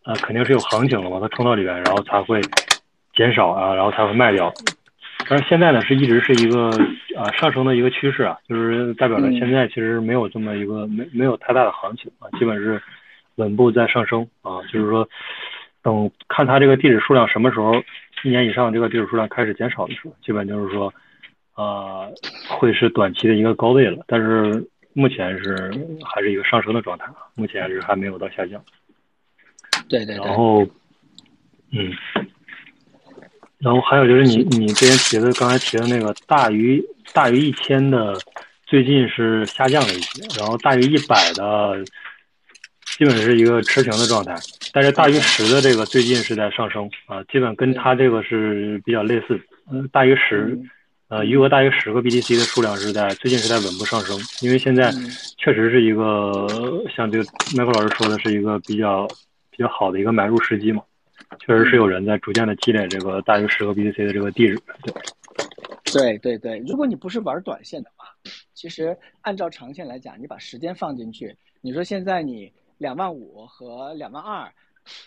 Speaker 2: 呃肯定是有行情的嘛，它冲到里面，然后才会减少啊，然后才会卖掉。但是现在呢是一直是一个啊上升的一个趋势啊，就是代表着现在其实没有这么一个没没有太大的行情啊，基本是稳步在上升啊，就是说等看它这个地址数量什么时候一年以上这个地址数量开始减少的时候，基本就是说呃会是短期的一个高位了，但是目前是还是一个上升的状态，目前是还没有到下降。
Speaker 3: 对对对。
Speaker 2: 然后嗯。然后还有就是你你之前提的刚才提的那个大于大于一千的，最近是下降了一些，然后大于一百的，基本是一个持平的状态，但是大于十的这个最近是在上升啊，基本跟它这个是比较类似，嗯，大于十，呃，余额大于十个 BTC 的数量是在最近是在稳步上升，因为现在确实是一个像这个麦克老师说的是一个比较比较好的一个买入时机嘛。确实是有人在逐渐的积累这个大于十个 BTC 的这个地址，对，
Speaker 3: 对对对。如果你不是玩短线的话，其实按照长线来讲，你把时间放进去，你说现在你两万五和两万二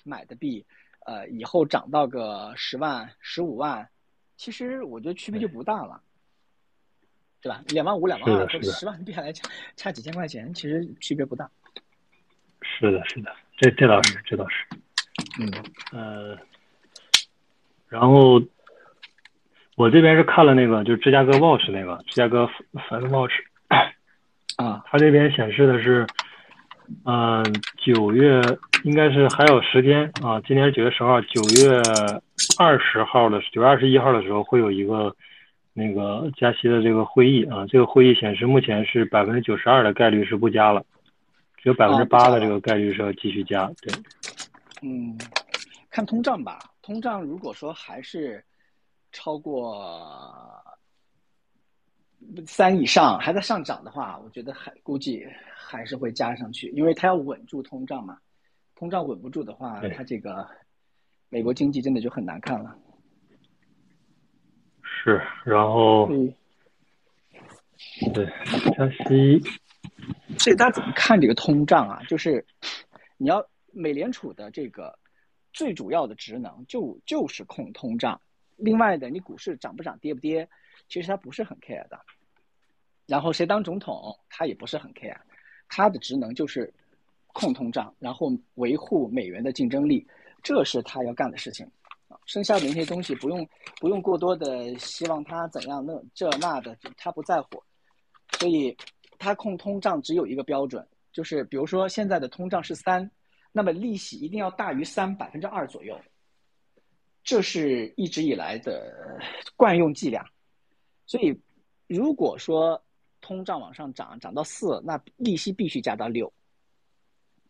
Speaker 3: 买的币，呃，以后涨到个十万、十五万，其实我觉得区别就不大了，对吧？两万五、两万二和十万币来讲，差几千块钱，其实区别不大。
Speaker 2: 是的，是的，这这倒是，这倒是。
Speaker 3: 嗯
Speaker 2: 呃，然后我这边是看了那个，就是芝加哥 Watch 那个芝加哥 Fed Watch
Speaker 3: 啊，
Speaker 2: 它这边显示的是，嗯，九月应该是还有十天啊，今天是九月十号，九月二十号的九月二十一号的时候会有一个那个加息的这个会议啊，这个会议显示目前是百分之九十二的概率是不加了，只有百分之八的这个概率是要继续加，对。
Speaker 3: 嗯，看通胀吧。通胀如果说还是超过三以上，还在上涨的话，我觉得还估计还是会加上去，因为它要稳住通胀嘛。通胀稳不住的话，它这个美国经济真的就很难看了。
Speaker 2: 是，然后对加息，
Speaker 3: 所以大家怎么看这个通胀啊？就是你要。美联储的这个最主要的职能就就是控通胀，另外的你股市涨不涨跌不跌，其实他不是很 care 的。然后谁当总统他也不是很 care，他的职能就是控通胀，然后维护美元的竞争力，这是他要干的事情。剩下的那些东西不用不用过多的希望他怎样那这那的，他不在乎。所以他控通胀只有一个标准，就是比如说现在的通胀是三。那么利息一定要大于三百分之二左右，这是一直以来的惯用伎俩。所以，如果说通胀往上涨，涨到四，那利息必须加到六。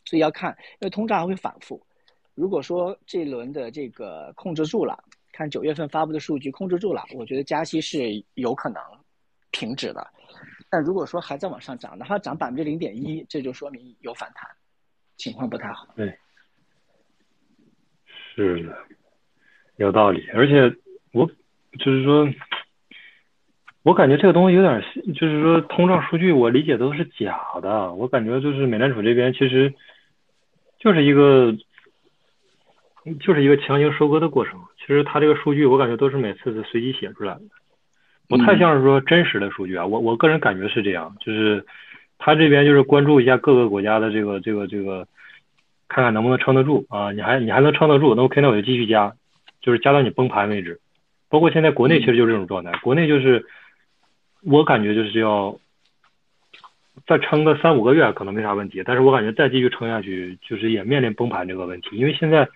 Speaker 3: 所以要看，因为通胀还会反复。如果说这一轮的这个控制住了，看九月份发布的数据控制住了，我觉得加息是有可能停止的。但如果说还在往上涨，哪怕涨百分之零点一，这就说明有反弹。情况不太好。
Speaker 2: 对，是的，有道理。而且我就是说，我感觉这个东西有点，就是说通胀数据，我理解都是假的。我感觉就是美联储这边其实就是一个，就是一个强行收割的过程。其实它这个数据，我感觉都是每次是随机写出来的，不太像是说真实的数据啊。我我个人感觉是这样，就是。他这边就是关注一下各个国家的这个这个这个，看看能不能撑得住啊？你还你还能撑得住，那 OK，那我就继续加，就是加到你崩盘为止。包括现在国内其实就是这种状态，国内就是我感觉就是要再撑个三五个月可能没啥问题，但是我感觉再继续撑下去，就是也面临崩盘这个问题，因为现在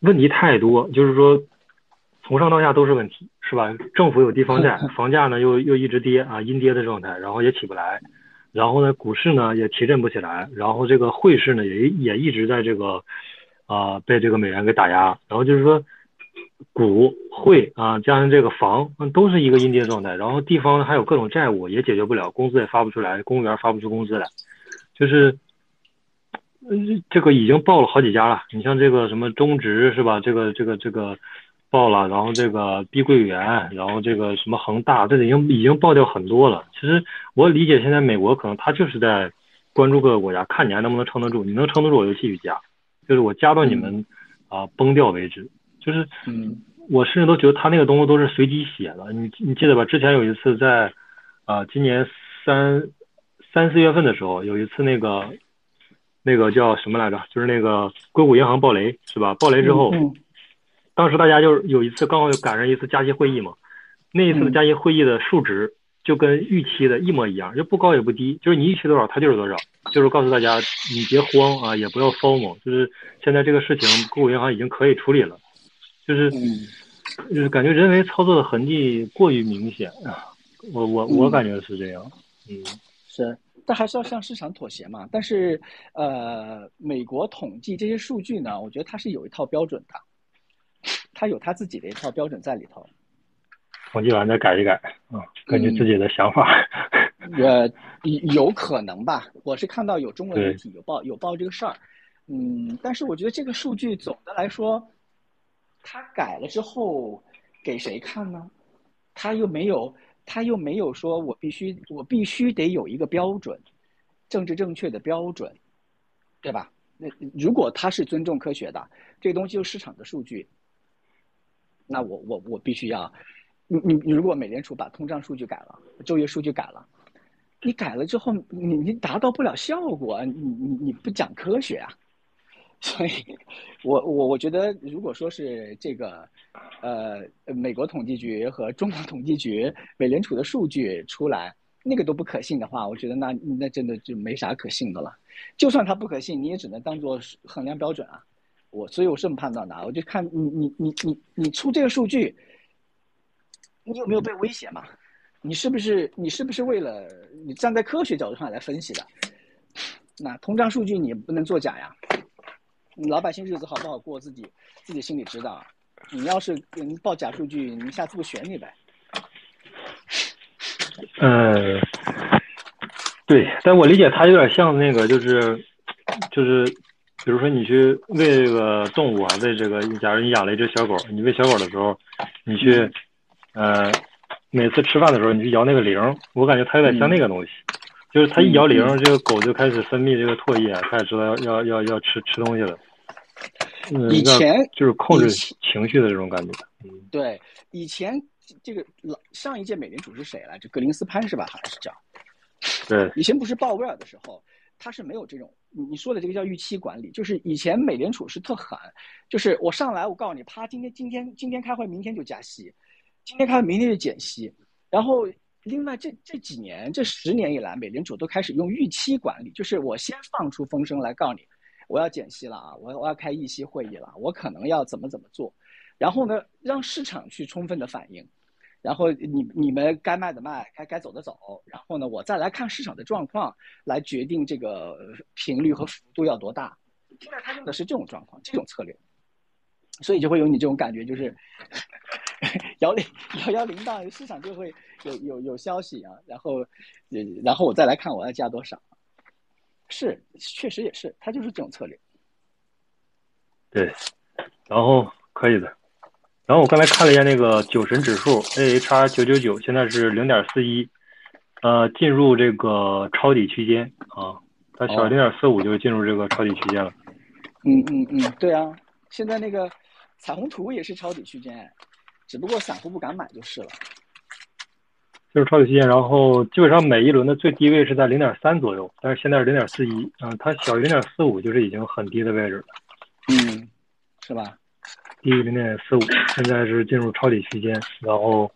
Speaker 2: 问题太多，就是说从上到下都是问题，是吧？政府有地方债，房价呢又又一直跌啊，阴跌的状态，然后也起不来。然后呢，股市呢也提振不起来，然后这个汇市呢也也一直在这个啊被这个美元给打压，然后就是说股汇啊加上这个房都是一个阴跌状态，然后地方还有各种债务也解决不了，工资也发不出来，公务员发不出工资来，就是这个已经爆了好几家了，你像这个什么中植是吧？这个这个这个。爆了，然后这个碧桂园，然后这个什么恒大，这已经已经爆掉很多了。其实我理解，现在美国可能他就是在关注各个国家，看你还能不能撑得住。你能撑得住，我就继续加，就是我加到你们啊崩掉为止。就是嗯，我甚至都觉得他那个东西都是随机写的。你你记得吧？之前有一次在啊，今年三三四月份的时候，有一次那个那个叫什么来着？就是那个硅谷银行暴雷是吧？暴雷之后，当时大家就是有一次刚好赶上一次加息会议嘛，那一次的加息会议的数值。就跟预期的一模一样，就不高也不低，就是你预期多少，它就是多少，就是告诉大家你别慌啊，也不要 FOMO，就是现在这个事情，硅谷银行已经可以处理了，就是就是感觉人为操作的痕迹过于明显啊，我我我感觉是这样，嗯，
Speaker 3: 是，但还是要向市场妥协嘛。但是呃，美国统计这些数据呢，我觉得它是有一套标准的，它有它自己的一套标准在里头。
Speaker 2: 统计完再改一改啊，根据自己的想法。
Speaker 3: 呃，有可能吧。我是看到有中文媒体有报有报这个事儿，嗯，但是我觉得这个数据总的来说，他改了之后给谁看呢？他又没有，他又没有说我必须我必须得有一个标准，政治正确的标准，对吧？那如果他是尊重科学的，这东西就是市场的数据，那我我我必须要。你你你如果美联储把通胀数据改了，就业数据改了，你改了之后，你你达到不了效果，你你你不讲科学啊？所以，我我我觉得，如果说是这个，呃，美国统计局和中国统计局、美联储的数据出来，那个都不可信的话，我觉得那那真的就没啥可信的了。就算它不可信，你也只能当做衡量标准啊。我所以我是这么判断的，我就看你你你你你出这个数据。你有没有被威胁嘛？你是不是你是不是为了你站在科学角度上来分析的？那通胀数据你不能作假呀！你老百姓日子好不好过，自己自己心里知道。你要是人报假数据，你下次不选你呗？
Speaker 2: 嗯，对，但我理解他有点像那个，就是就是，比如说你去喂这个动物啊，喂这个，假如你养了一只小狗，你喂小狗的时候，你去。呃，每次吃饭的时候，你去摇那个铃，我感觉它有点像那个东西，就是它一摇铃，这个狗就开始分泌这个唾液，它也知道要要要要吃吃东西了。
Speaker 3: 以前
Speaker 2: 就是控制情绪的这种感觉。
Speaker 3: 对，以前这个老上一届美联储是谁来着？格林斯潘是吧？好像是叫。
Speaker 2: 对。
Speaker 3: 以前不是鲍威尔的时候，他是没有这种你你说的这个叫预期管理，就是以前美联储是特狠，就是我上来我告诉你，啪，今天今天今天开会，明天就加息。今天开会，明天就减息，然后另外这这几年这十年以来，美联储都开始用预期管理，就是我先放出风声来告诉你，我要减息了啊，我我要开议息会议了，我可能要怎么怎么做，然后呢，让市场去充分的反应，然后你你们该卖的卖，该该走的走，然后呢，我再来看市场的状况来决定这个频率和幅度要多大。现在他用的是这种状况，这种策略，所以就会有你这种感觉，就是。摇铃摇摇铃铛，市场就会有有有消息啊，然后，然后我再来看我要加多少，是确实也是，它就是这种策略。
Speaker 2: 对，然后可以的，然后我刚才看了一下那个酒神指数 AHR 九九九，现在是零点四一，呃，进入这个抄底区间啊，它小零点四五就进入这个抄底区间了。
Speaker 3: 嗯嗯嗯，对啊，现在那个彩虹图也是抄底区间。只不过散户不敢买就是了，
Speaker 2: 就是超底期间，然后基本上每一轮的最低位是在零点三左右，但是现在是零点四一，嗯，它小于零点四五就是已经很低的位置了，
Speaker 3: 嗯，是吧？
Speaker 2: 低于零点四五，现在是进入抄底区间，然后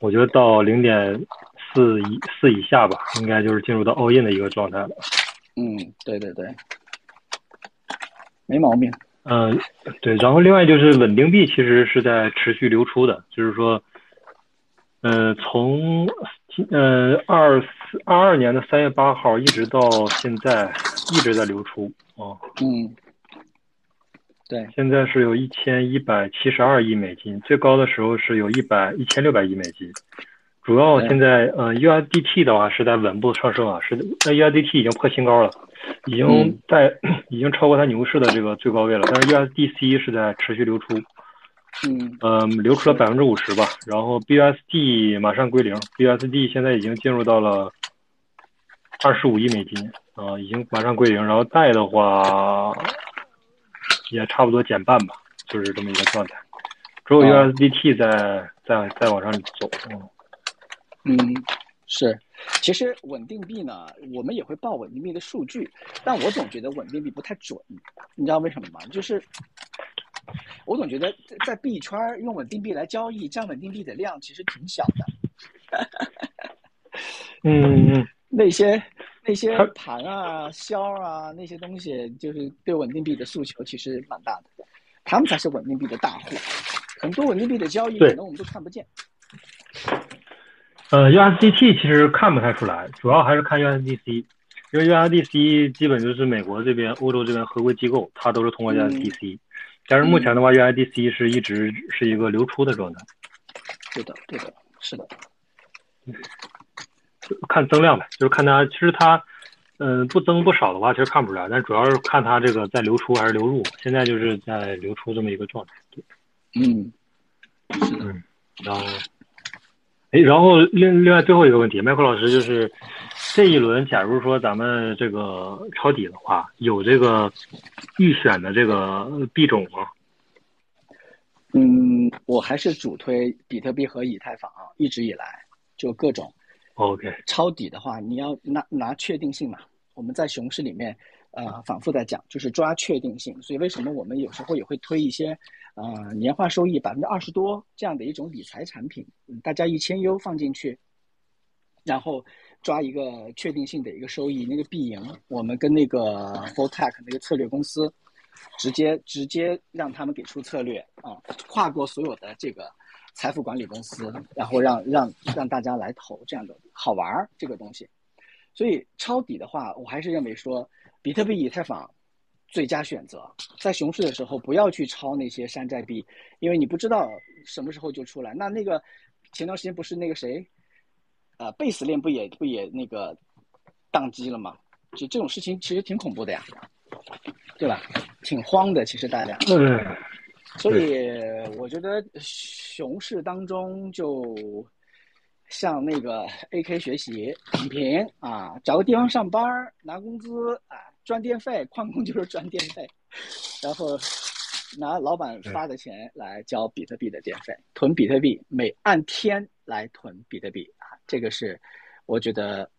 Speaker 2: 我觉得到零点四以四以下吧，应该就是进入到 all in 的一个状态了。
Speaker 3: 嗯，对对对，没毛病。
Speaker 2: 嗯，对，然后另外就是稳定币其实是在持续流出的，就是说，呃，从呃二四二二年的三月八号一直到现在一直在流出啊。
Speaker 3: 嗯，对，
Speaker 2: 现在是有一千一百七十二亿美金，最高的时候是有一百一千六百亿美金。主要现在呃 USDT 的话是在稳步上升啊，是那 USDT 已经破新高了。已经在 已经超过它牛市的这个最高位了，但是 USDC 是在持续流出，
Speaker 3: 嗯，
Speaker 2: 呃，流出了百分之五十吧，然后 BUSD 马上归零，BUSD 现在已经进入到了二十五亿美金，啊，已经马上归零，然后贷的话也差不多减半吧，就是这么一个状态，只有 USDT 在在在往上走。
Speaker 3: 嗯，是。其实稳定币呢，我们也会报稳定币的数据，但我总觉得稳定币不太准，你知道为什么吗？就是我总觉得在币圈用稳定币来交易，占稳定币的量其实挺小的。
Speaker 2: 嗯，
Speaker 3: 那些那些盘啊、销啊那些东西，就是对稳定币的诉求其实蛮大的，他们才是稳定币的大户。很多稳定币的交易可能我们都看不见。
Speaker 2: 呃，USDT 其实看不太出来，主要还是看 USDC，因为 USDC 基本就是美国这边、欧洲这边合规机构，它都是通过 USDC。但是目前的话，USDC 是一直是一个流出的状态。
Speaker 3: 对的，对的，是的。
Speaker 2: 看增量呗，就是看它，其实它，嗯，不增不少的话，其实看不出来，但主要是看它这个在流出还是流入。现在就是在流出这么一个状态。
Speaker 3: 嗯，
Speaker 2: 嗯，然后。哎，然后另另外最后一个问题，麦克老师就是这一轮，假如说咱们这个抄底的话，有这个预选的这个币种吗？
Speaker 3: 嗯，我还是主推比特币和以太坊，一直以来就各种。
Speaker 2: OK，
Speaker 3: 抄底的话，你要拿拿确定性嘛。我们在熊市里面，呃，反复在讲，就是抓确定性。所以为什么我们有时候也会推一些？呃，年化收益百分之二十多这样的一种理财产品，大家一千 U 放进去，然后抓一个确定性的一个收益，那个必赢。我们跟那个 f o r t e c h 那个策略公司，直接直接让他们给出策略啊，跨过所有的这个财富管理公司，然后让让让大家来投，这样的好玩儿这个东西。所以抄底的话，我还是认为说，比特币、以太坊。最佳选择，在熊市的时候不要去抄那些山寨币，因为你不知道什么时候就出来。那那个前段时间不是那个谁，呃，贝斯链不也不也那个宕机了吗？就这种事情其实挺恐怖的呀，对吧？挺慌的，其实大家。
Speaker 2: 嗯。
Speaker 3: 所以我觉得熊市当中就向那个 AK 学习，躺平啊，找个地方上班拿工资啊。赚电费，矿工就是赚电费，然后拿老板发的钱来交比特币的电费，囤比特币，每按天来囤比特币啊，这个是我觉得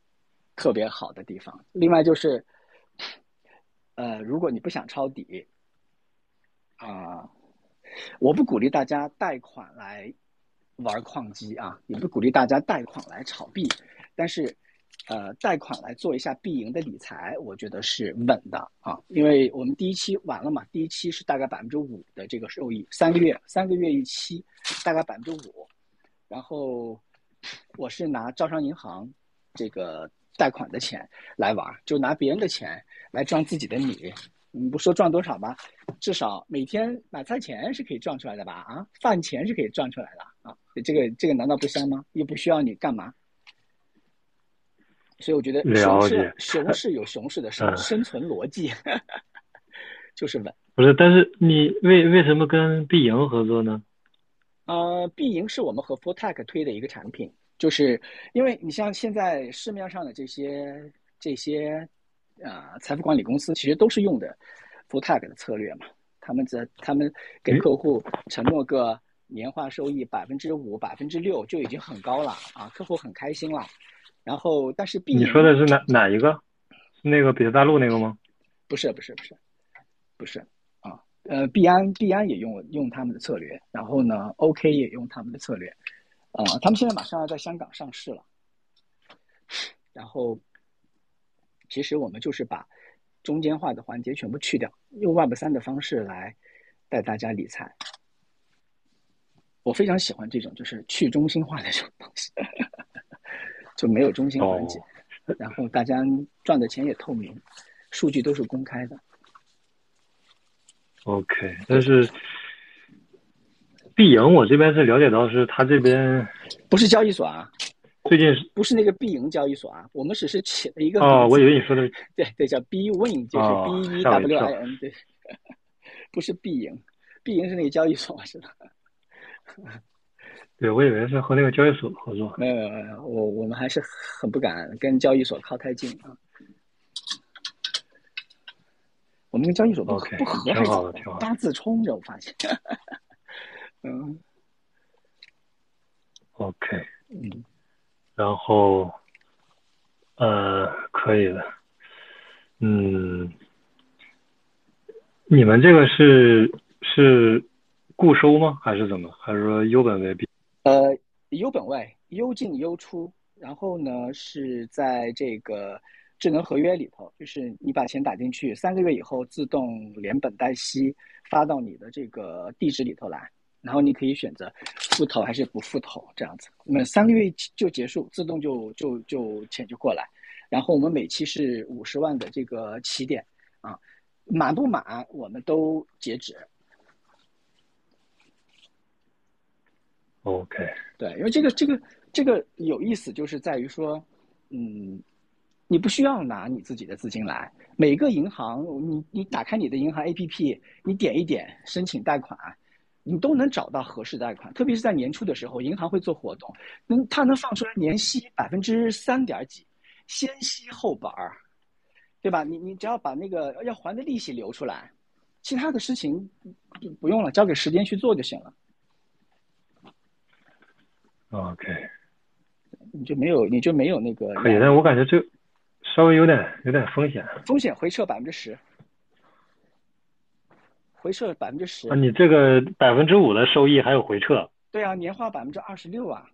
Speaker 3: 特别好的地方。另外就是，呃，如果你不想抄底，啊，我不鼓励大家贷款来玩矿机啊，也不鼓励大家贷款来炒币，但是。呃，贷款来做一下必赢的理财，我觉得是稳的啊，因为我们第一期完了嘛，第一期是大概百分之五的这个收益，三个月三个月一期，大概百分之五，然后我是拿招商银行这个贷款的钱来玩，就拿别人的钱来赚自己的米，你不说赚多少吧，至少每天买菜钱是可以赚出来的吧？啊，饭钱是可以赚出来的啊，这个这个难道不香吗？又不需要你干嘛？所以我觉得熊市熊市有熊市的生生存逻辑，就是稳。
Speaker 2: 不是，但是你为为什么跟必赢合作呢？
Speaker 3: 呃，必赢是我们和 f o r t e c 推的一个产品，就是因为你像现在市面上的这些这些呃财富管理公司，其实都是用的 f o r t e c 的策略嘛。他们在他们给客户承诺个年化收益百分之五、百分之六就已经很高了啊，客户很开心了。然后，但是币
Speaker 2: 你说的是哪哪一个？那个比特大陆那个吗？
Speaker 3: 不是，不是，不是，不是啊。呃，币安币安也用用他们的策略，然后呢，OK 也用他们的策略，啊，他们现在马上要在香港上市了。然后，其实我们就是把中间化的环节全部去掉，用 Web 三的方式来带大家理财。我非常喜欢这种就是去中心化的这种东西。就没有中心环节，然后大家赚的钱也透明，数据都是公开的。
Speaker 2: OK，但是必赢我这边是了解到是他这边
Speaker 3: 不是交易所啊，
Speaker 2: 最近是
Speaker 3: 不是那个必赢交易所啊？我们只是起了一个
Speaker 2: 哦，我以为你说的
Speaker 3: 对对叫 B Win，就是 B E W I N，对，不是必赢，必赢是那个交易所是吧？
Speaker 2: 对，我以为是和那个交易所合作。
Speaker 3: 没有没有没有，我我们还是很不敢跟交易所靠太近啊。我们跟交易所不不合，还八字冲着，我发现。嗯
Speaker 2: ，OK，
Speaker 3: 嗯，
Speaker 2: 然后，呃，可以的，嗯，你们这个是是固收吗？还是怎么？还是说优本为必？
Speaker 3: 呃，优本位，优进优出，然后呢是在这个智能合约里头，就是你把钱打进去，三个月以后自动连本带息发到你的这个地址里头来，然后你可以选择复投还是不复投这样子。那么三个月就结束，自动就就就钱就过来，然后我们每期是五十万的这个起点啊，满不满我们都截止。
Speaker 2: OK，
Speaker 3: 对，因为这个这个这个有意思，就是在于说，嗯，你不需要拿你自己的资金来，每个银行，你你打开你的银行 APP，你点一点申请贷款，你都能找到合适贷款。特别是在年初的时候，银行会做活动，能它能放出来年息百分之三点几，先息后本儿，对吧？你你只要把那个要还的利息留出来，其他的事情就不用了，交给时间去做就行了。
Speaker 2: OK，
Speaker 3: 你就没有你就没有那个
Speaker 2: 可以，但我感觉这稍微有点有点风险。
Speaker 3: 风险回撤百分之十，回撤百分之十
Speaker 2: 啊，。你这个百分之五的收益还有回撤
Speaker 3: 对啊，年化百分之二十六啊，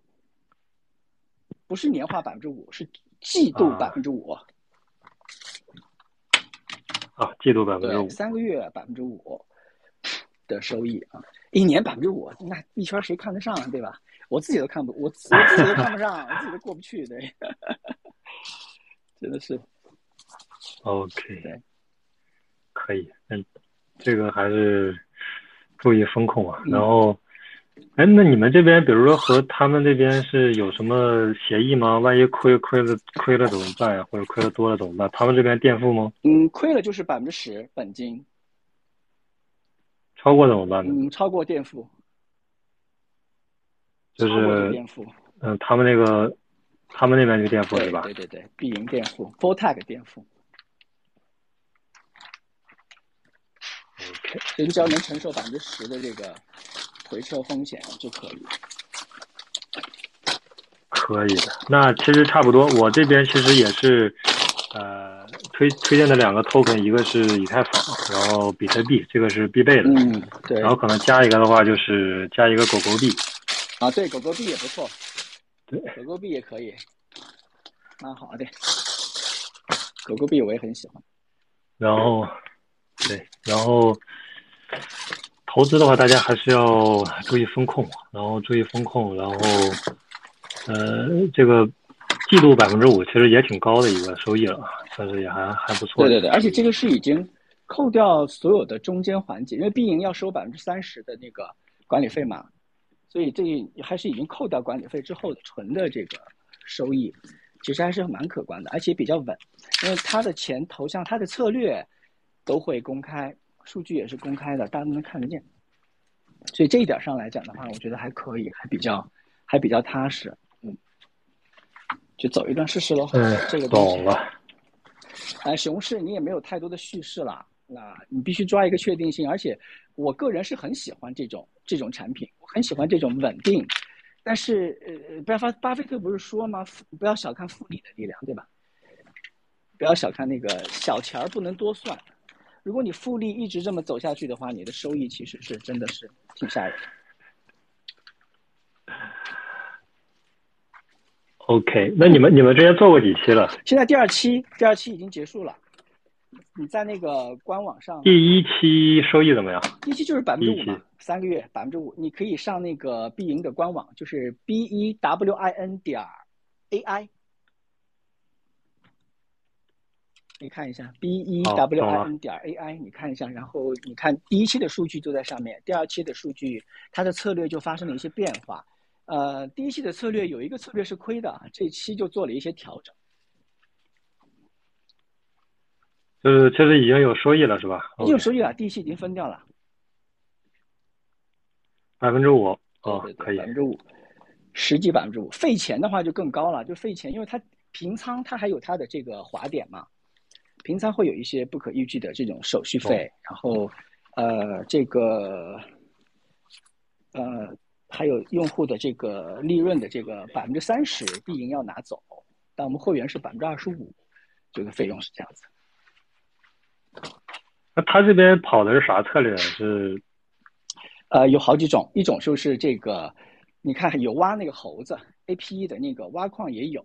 Speaker 3: 不是年化百分之五，是季度
Speaker 2: 啊
Speaker 3: 百分之五。
Speaker 2: 啊，季度百分之，五。
Speaker 3: 三个月百分之五的收益啊，一年百分之五，那一圈谁看得上啊？对吧？我自己都看不，我自我自己都看不上，我自己都过不去，对，真的是
Speaker 2: OK，
Speaker 3: 对
Speaker 2: 可以，嗯，这个还是注意风控啊。
Speaker 3: 嗯
Speaker 2: 然后，哎，那你们这边，比如说和他们这边是有什么协议吗？万一亏亏了亏了怎么办呀？或者亏了多了怎么办？他们这边垫付吗？
Speaker 3: 嗯，亏了就是百分之十本金，
Speaker 2: 超过怎么办呢？
Speaker 3: 嗯，超过垫付，
Speaker 2: 就是。嗯、他们那个他们那边就垫付
Speaker 3: 对
Speaker 2: 是吧？
Speaker 3: 对对对，必赢垫付，full tag 垫付
Speaker 2: ，OK，
Speaker 3: 所以你只要能承受百分之十的这个回撤风险就可以。
Speaker 2: 可以的。那其实差不多，我这边其实也是，呃，推推荐的两个 token，一个是以太坊，然后比特币，这个是必备的。
Speaker 3: 嗯，对
Speaker 2: 然后可能加一个的话，就是加一个狗狗币。
Speaker 3: 啊，对，狗狗币也不错，
Speaker 2: 对，
Speaker 3: 狗狗币也可以，蛮好的。狗狗币我也很喜欢。
Speaker 2: 然后，对，然后投资的话，大家还是要注意风控，然后注意风控，然后，呃，这个季度百分之五其实也挺高的一个收益了，算是也还还不错。
Speaker 3: 对对对，而且这个是已经扣掉所有的中间环节，因为必赢要收百分之三十的那个管理费嘛，所以这还是已经扣掉管理费之后的纯的这个收益，其实还是蛮可观的，而且比较稳，因为他的钱投向他的策略都会公开，数据也是公开的，大家都能看得见。所以这一点上来讲的话，我觉得还可以，还比较还比较踏实，嗯，就走一段试试喽。
Speaker 2: 嗯
Speaker 3: 这个，
Speaker 2: 懂了。
Speaker 3: 哎，熊市你也没有太多的叙事了，那你必须抓一个确定性。而且我个人是很喜欢这种这种产品，我很喜欢这种稳定。但是呃，巴巴巴菲特不是说吗？不要小看复利的力量，对吧？不要小看那个小钱儿不能多算。如果你复利一直这么走下去的话，你的收益其实是真的是挺吓人的。
Speaker 2: OK，那你们你们之前做过几期了？
Speaker 3: 现在第二期第二期已经结束了，你在那个官网上
Speaker 2: 第一期收益怎么样？
Speaker 3: 第一期就是百分之五嘛，三个月百分之五，你可以上那个必赢的官网，就是 b e w i n 点 a i，你看一下 b e w i n 点 a i，你看一下，然后你看第一期的数据就在上面，第二期的数据它的策略就发生了一些变化。呃，第一期的策略有一个策略是亏的，这一期就做了一些调整，
Speaker 2: 就是其实已经有收益了是吧？
Speaker 3: 已经有收益了，第一期已经分掉了。
Speaker 2: 百分之五哦
Speaker 3: 对，对
Speaker 2: 可以
Speaker 3: 百。分之五，实际百分之五。费钱的话就更高了，就费钱，因为它平仓它还有它的这个滑点嘛，平仓会有一些不可预计的这种手续费，然后呃这个呃，还有用户的这个利润的这个百分之三十必赢要拿走，但我们会员是百分之二十五，这个费用是这样子。
Speaker 2: 那他这边跑的是啥策略？是
Speaker 3: 呃，有好几种，一种就是这个，你看有挖那个猴子 A P E 的那个挖矿也有，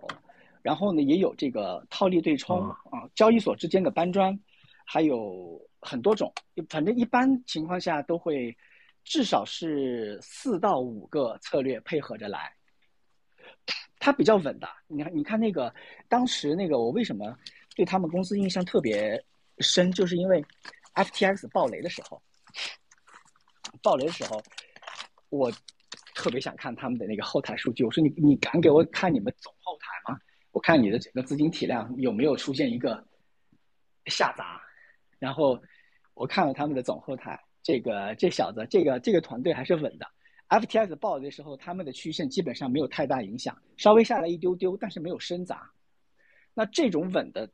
Speaker 3: 然后呢也有这个套利对冲啊，交易所之间的搬砖，还有很多种，反正一般情况下都会至少是四到五个策略配合着来，它比较稳的。你看，你看那个当时那个我为什么对他们公司印象特别深，就是因为 F T X 爆雷的时候。爆雷的时候，我特别想看他们的那个后台数据。我说你你敢给我看你们总后台吗？我看你的整个资金体量有没有出现一个下砸。然后我看了他们的总后台，这个这小子这个这个团队还是稳的。FTX 爆雷的时候，他们的曲线基本上没有太大影响，稍微下来一丢丢，但是没有深砸。那这种稳的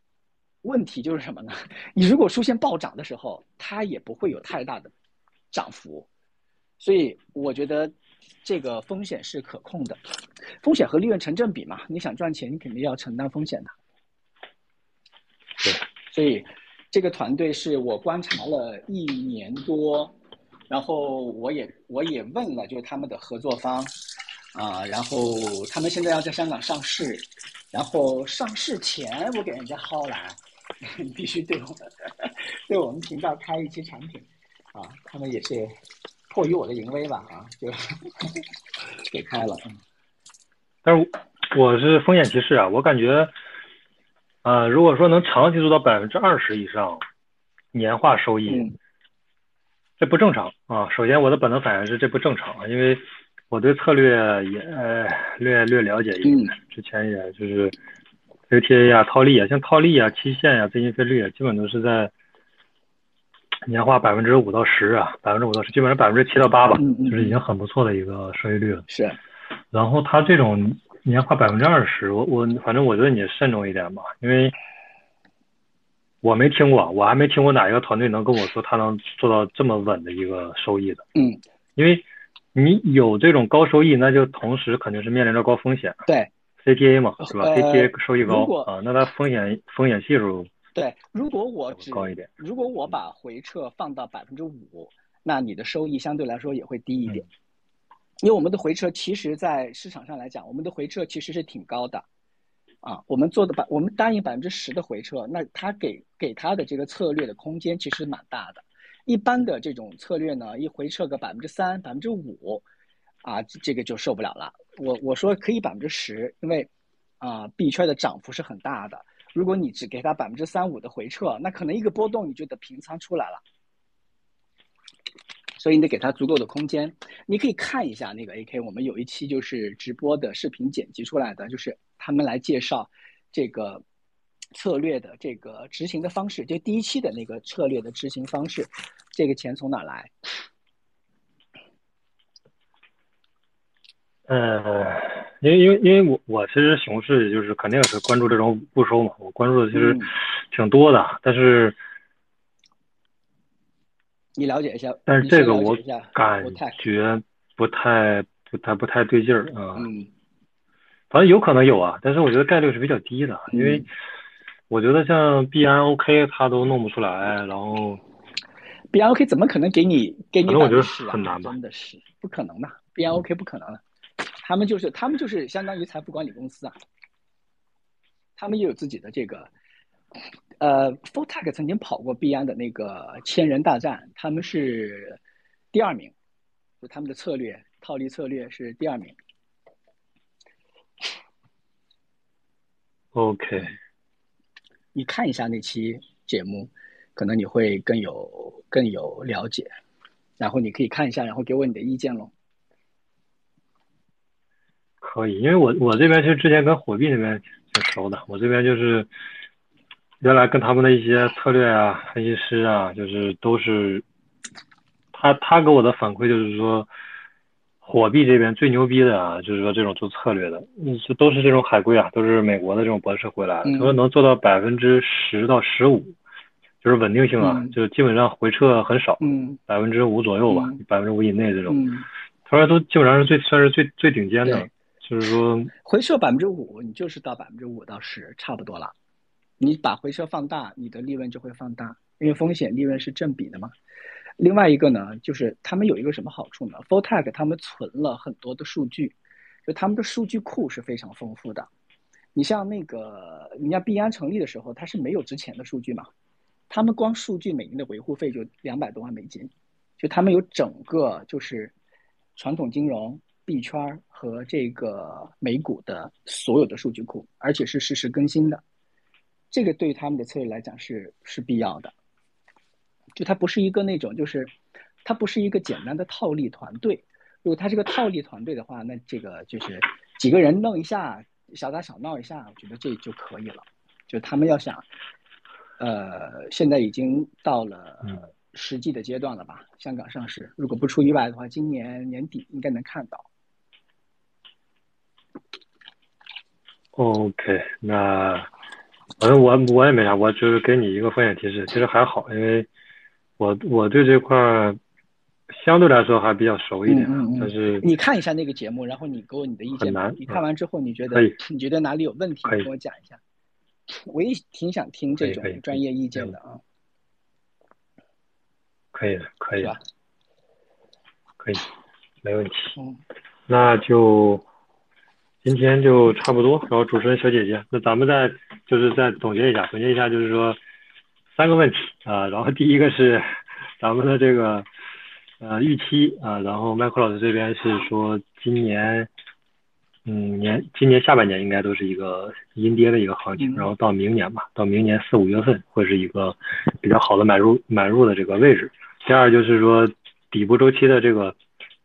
Speaker 3: 问题就是什么呢？你如果出现暴涨的时候，它也不会有太大的涨幅。所以我觉得这个风险是可控的，风险和利润成正比嘛。你想赚钱，你肯定要承担风险的。
Speaker 2: 对，
Speaker 3: 所以这个团队是我观察了一年多，然后我也我也问了，就是他们的合作方啊，然后他们现在要在香港上市，然后上市前我给人家薅来，你 必须对我们对我们频道开一期产品啊，他们也是。迫于我的淫威吧，啊，就 给开了。
Speaker 2: 但是我是风险提示啊，我感觉，呃，如果说能长期做到百分之二十以上年化收益，这不正常啊。首先，我的本能反应是这不正常，因为我对策略也呃略略了解一点，之前也就是 A T A 啊、套利啊，像套利啊、期限啊、资金费率啊，基本都是在。年化百分之五到十啊，百分之五到十，基本上百分之七到八吧，就是已经很不错的一个收益率了。
Speaker 3: 是，
Speaker 2: 然后它这种年化百分之二十，我我反正我觉得你慎重一点吧，因为我没听过，我还没听过哪一个团队能跟我说他能做到这么稳的一个收益的。
Speaker 3: 嗯，
Speaker 2: 因为你有这种高收益，那就同时肯定是面临着高风险。
Speaker 3: 对
Speaker 2: ，CTA 嘛，是吧？CTA 收益高啊，那它风险风险系数。
Speaker 3: 对，如果我只如果我把回撤放到百分之五，那你的收益相对来说也会低一点，因为我们的回撤其实，在市场上来讲，我们的回撤其实是挺高的，啊，我们做的百我们答应百分之十的回撤，那他给给他的这个策略的空间其实蛮大的，一般的这种策略呢，一回撤个百分之三、百分之五，啊，这个就受不了了。我我说可以百分之十，因为啊，币圈的涨幅是很大的。如果你只给他百分之三五的回撤，那可能一个波动你就得平仓出来了，所以你得给他足够的空间。你可以看一下那个 AK，我们有一期就是直播的视频剪辑出来的，就是他们来介绍这个策略的这个执行的方式，就第一期的那个策略的执行方式，这个钱从哪来？
Speaker 2: 呃。因为因为因为我我其实熊市就是肯定是关注这种不收嘛，我关注的其实挺多的，但是
Speaker 3: 你了解一下，
Speaker 2: 但是这个我感觉不太不太不太对劲儿啊。
Speaker 3: 嗯，
Speaker 2: 反正有可能有啊，但是我觉得概率是比较低的，因为我觉得像币安 OK 它都弄不出来，然后
Speaker 3: 币安 OK 怎么可能给你给你
Speaker 2: 我觉得很难
Speaker 3: 吧？真的是不可能的，币安 OK 不可能的。他们就是，他们就是相当于财富管理公司啊。他们也有自己的这个，呃 f o t e c 曾经跑过币安的那个千人大战，他们是第二名，就他们的策略套利策略是第二名。
Speaker 2: OK，
Speaker 3: 你看一下那期节目，可能你会更有更有了解，然后你可以看一下，然后给我你的意见喽。
Speaker 2: 可以，因为我我这边其实之前跟火币那边挺熟的，我这边就是原来跟他们的一些策略啊、分析师啊，就是都是他他给我的反馈就是说，火币这边最牛逼的啊，就是说这种做策略的，嗯，都是这种海归啊，都是美国的这种博士回来的，他说能做到百分之十到十五，就是稳定性啊，就是基本上回撤很少，
Speaker 3: 嗯，
Speaker 2: 百分之五左右吧，百分之五以内这种。他说都基本上是最算是最最顶尖的，就是说
Speaker 3: 回撤百分之五，你就是到百分之五到十差不多了。你把回撤放大，你的利润就会放大，因为风险利润是正比的嘛。另外一个呢，就是他们有一个什么好处呢 f o r t e c 他们存了很多的数据，就他们的数据库是非常丰富的。你像那个，你像币安成立的时候，它是没有之前的数据嘛？他们光数据每年的维护费就两百多万美金，就他们有整个就是传统金融、币圈和这个美股的所有的数据库，而且是实时更新的。这个对他们的策略来讲是是必要的。就它不是一个那种，就是它不是一个简单的套利团队。如果它是个套利团队的话，那这个就是几个人弄一下，小打小闹一下，我觉得这就可以了。就他们要想，呃，现在已经到了实际的阶段了吧？香港上市，如果不出意外的话，今年年底应该能看到。
Speaker 2: OK，那反正我我也没啥，我就是给你一个风险提示，其实还好，因为。我我对这块相对来说还比较熟一点，但是
Speaker 3: 你看一下那个节目，然后你给我你的意见。你看完之后，你觉得你觉得哪里有问题？跟我讲一下。我也挺想听这种专业意见的啊。
Speaker 2: 可以的，可以。
Speaker 3: 吧？
Speaker 2: 可以，没问题。那就今天就差不多。然后主持人小姐姐，那咱们再就是再总结一下，总结一下就是说。三个问题啊，然后第一个是咱们的这个呃预期啊，然后麦克老师这边是说今年嗯年今年下半年应该都是一个阴跌的一个行情，然后到明年吧，到明年四五月份会是一个比较好的买入买入的这个位置。第二就是说底部周期的这个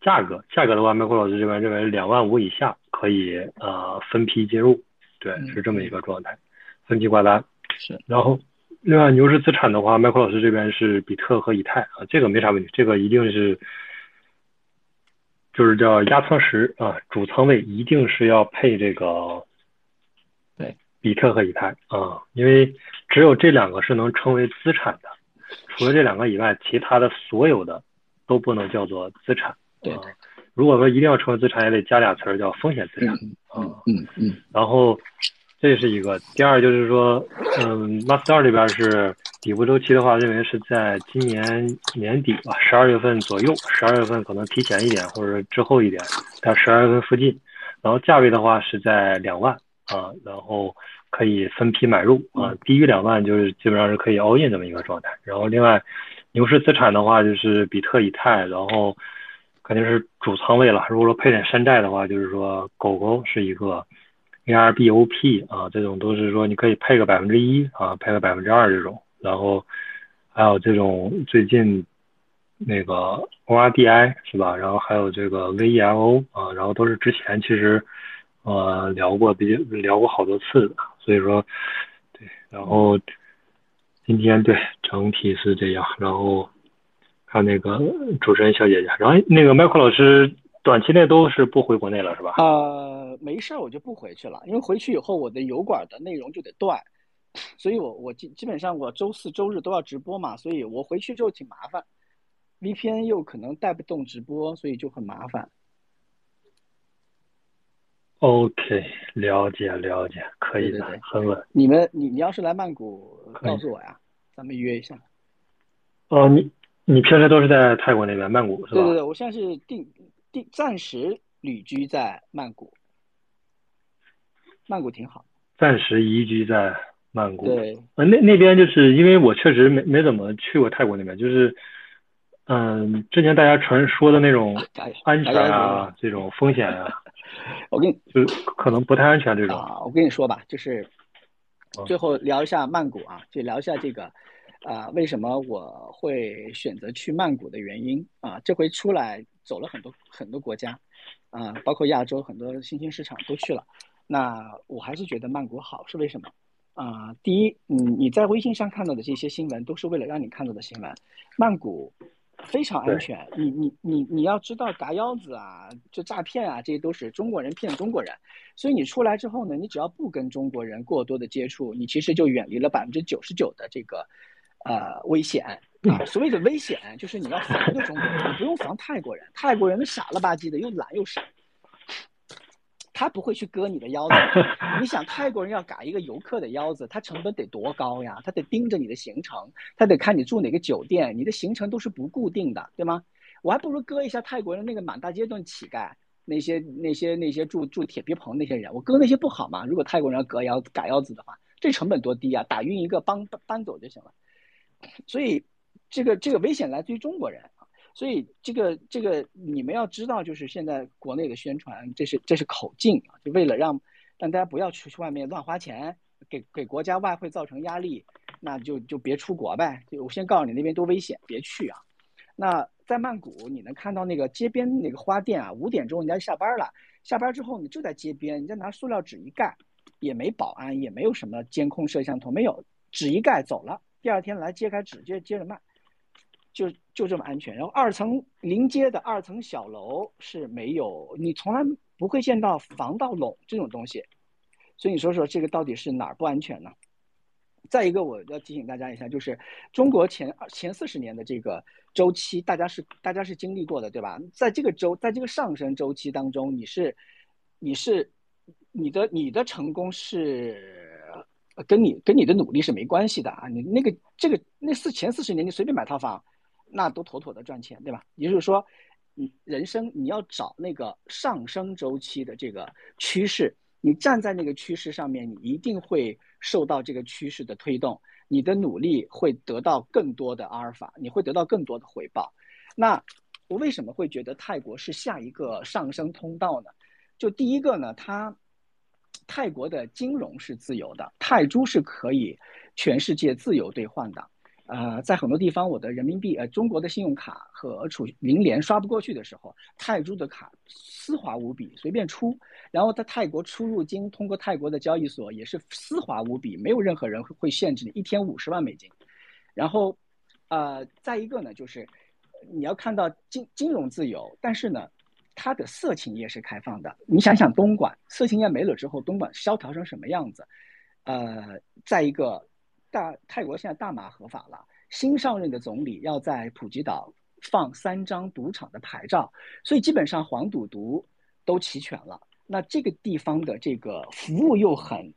Speaker 2: 价格，价格的话，麦克老师这边认为两万五以下可以呃分批介入，对，是这么一个状态，分批挂单
Speaker 3: 是，
Speaker 2: 然后。另外，牛市资产的话，麦克老师这边是比特和以太啊，这个没啥问题，这个一定是就是叫压舱石啊，主仓位一定是要配这个
Speaker 3: 对
Speaker 2: 比特和以太啊，因为只有这两个是能称为资产的，除了这两个以外，其他的所有的都不能叫做资产。
Speaker 3: 对，
Speaker 2: 如果说一定要成为资产，也得加俩词儿叫风险资产
Speaker 3: 嗯，嗯嗯，
Speaker 2: 然后。这是一个，第二就是说，嗯，Master 这边是底部周期的话，认为是在今年年底吧，十二月份左右，十二月份可能提前一点，或者之后一点，但十二月份附近。然后价位的话是在两万啊，然后可以分批买入啊，低于两万就是基本上是可以 all in 这么一个状态。然后另外，牛市资产的话就是比特、以太，然后肯定是主仓位了。如果说配点山寨的话，就是说狗狗是一个。ARBOP 啊，这种都是说你可以配个百分之一啊，配个百分之二这种，然后还有这种最近那个 ORDI 是吧？然后还有这个 VELO 啊，然后都是之前其实呃聊过，比较聊过好多次的，所以说对，然后今天对整体是这样，然后看那个主持人小姐姐，然后那个麦克老师。短期内都是不回国内了，是吧？
Speaker 3: 呃，没事儿，我就不回去了，因为回去以后我的油管的内容就得断，所以我我基基本上我周四周日都要直播嘛，所以我回去之后挺麻烦，VPN 又可能带不动直播，所以就很麻烦。
Speaker 2: OK，了解了解，可以的，很稳。
Speaker 3: 你们你你要是来曼谷，告诉我呀，咱们约一下。
Speaker 2: 哦，你你平时都是在泰国那边曼谷是
Speaker 3: 吧？对对对，我现在是定定。暂时旅居在曼谷，曼谷挺好。
Speaker 2: 暂时移居在曼谷。
Speaker 3: 对，
Speaker 2: 呃，那那边就是因为我确实没没怎么去过泰国那边，就是，嗯，之前大家传说的那种安全啊，这种风险啊，
Speaker 3: 我跟你
Speaker 2: 就可能不太安全这种。
Speaker 3: 啊，我跟你说吧，就是最后聊一下曼谷啊，就聊一下这个。啊，为什么我会选择去曼谷的原因啊？这回出来走了很多很多国家，啊，包括亚洲很多新兴市场都去了。那我还是觉得曼谷好，是为什么？啊，第一，嗯你在微信上看到的这些新闻都是为了让你看到的新闻。曼谷非常安全，你你你你要知道，嘎腰子啊，就诈骗啊，这些都是中国人骗中国人。所以你出来之后呢，你只要不跟中国人过多的接触，你其实就远离了百分之九十九的这个。呃危险啊。所谓的危险，就是你要防一个中国人，你不用防泰国人，泰国人傻了吧唧的，又懒又傻。他不会去割你的腰子。你想，泰国人要嘎一个游客的腰子，他成本得多高呀？他得盯着你的行程，他得看你住哪个酒店，你的行程都是不固定的，对吗？我还不如割一下泰国人那个满大街都是乞丐，那些那些那些住住铁皮棚那些人，我割那些不好吗？如果泰国人要割腰嘎腰子的话，这成本多低啊！打晕一个搬搬走就行了。所以，这个这个危险来自于中国人。所以这个这个你们要知道，就是现在国内的宣传，这是这是口径啊，就为了让让大家不要出去外面乱花钱，给给国家外汇造成压力，那就就别出国呗。就我先告诉你那边多危险，别去啊。那在曼谷，你能看到那个街边那个花店啊，五点钟人家下班了，下班之后你就在街边，人家拿塑料纸一盖，也没保安，也没有什么监控摄像头，没有纸一盖走了，第二天来揭开纸接接着卖。就就这么安全，然后二层临街的二层小楼是没有，你从来不会见到防盗笼这种东西，所以你说说这个到底是哪儿不安全呢？再一个，我要提醒大家一下，就是中国前前四十年的这个周期，大家是大家是经历过的，对吧？在这个周，在这个上升周期当中，你是你是你的你的成功是跟你跟你的努力是没关系的啊！你那个这个那四前四十年，你随便买套房。那都妥妥的赚钱，对吧？也就是说，你人生你要找那个上升周期的这个趋势，你站在那个趋势上面，你一定会受到这个趋势的推动，你的努力会得到更多的阿尔法，你会得到更多的回报。那我为什么会觉得泰国是下一个上升通道呢？就第一个呢，它泰国的金融是自由的，泰铢是可以全世界自由兑换的。呃，在很多地方，我的人民币呃，中国的信用卡和储银联刷不过去的时候，泰铢的卡丝滑无比，随便出。然后在泰国出入金，通过泰国的交易所也是丝滑无比，没有任何人会限制你一天五十万美金。然后，呃，再一个呢，就是你要看到金金融自由，但是呢，它的色情业是开放的。你想想东莞，色情业没了之后，东莞萧条成什么样子？呃，再一个。大泰国现在大麻合法了，新上任的总理要在普吉岛放三张赌场的牌照，所以基本上黄赌毒都齐全了。那这个地方的这个服务又很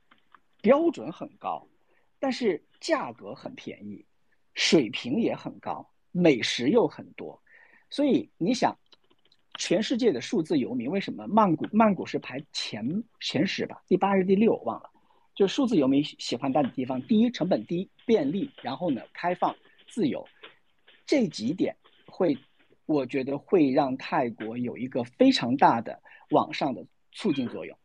Speaker 3: 标准很高，但是价格很便宜，水平也很高，美食又很多。所以你想，全世界的数字游民为什么曼谷曼谷是排前前十吧？第八还是第六，我忘了。就数字游民喜欢待的地方，第一成本低、便利，然后呢开放、自由，这几点会，我觉得会让泰国有一个非常大的往上的促进作用。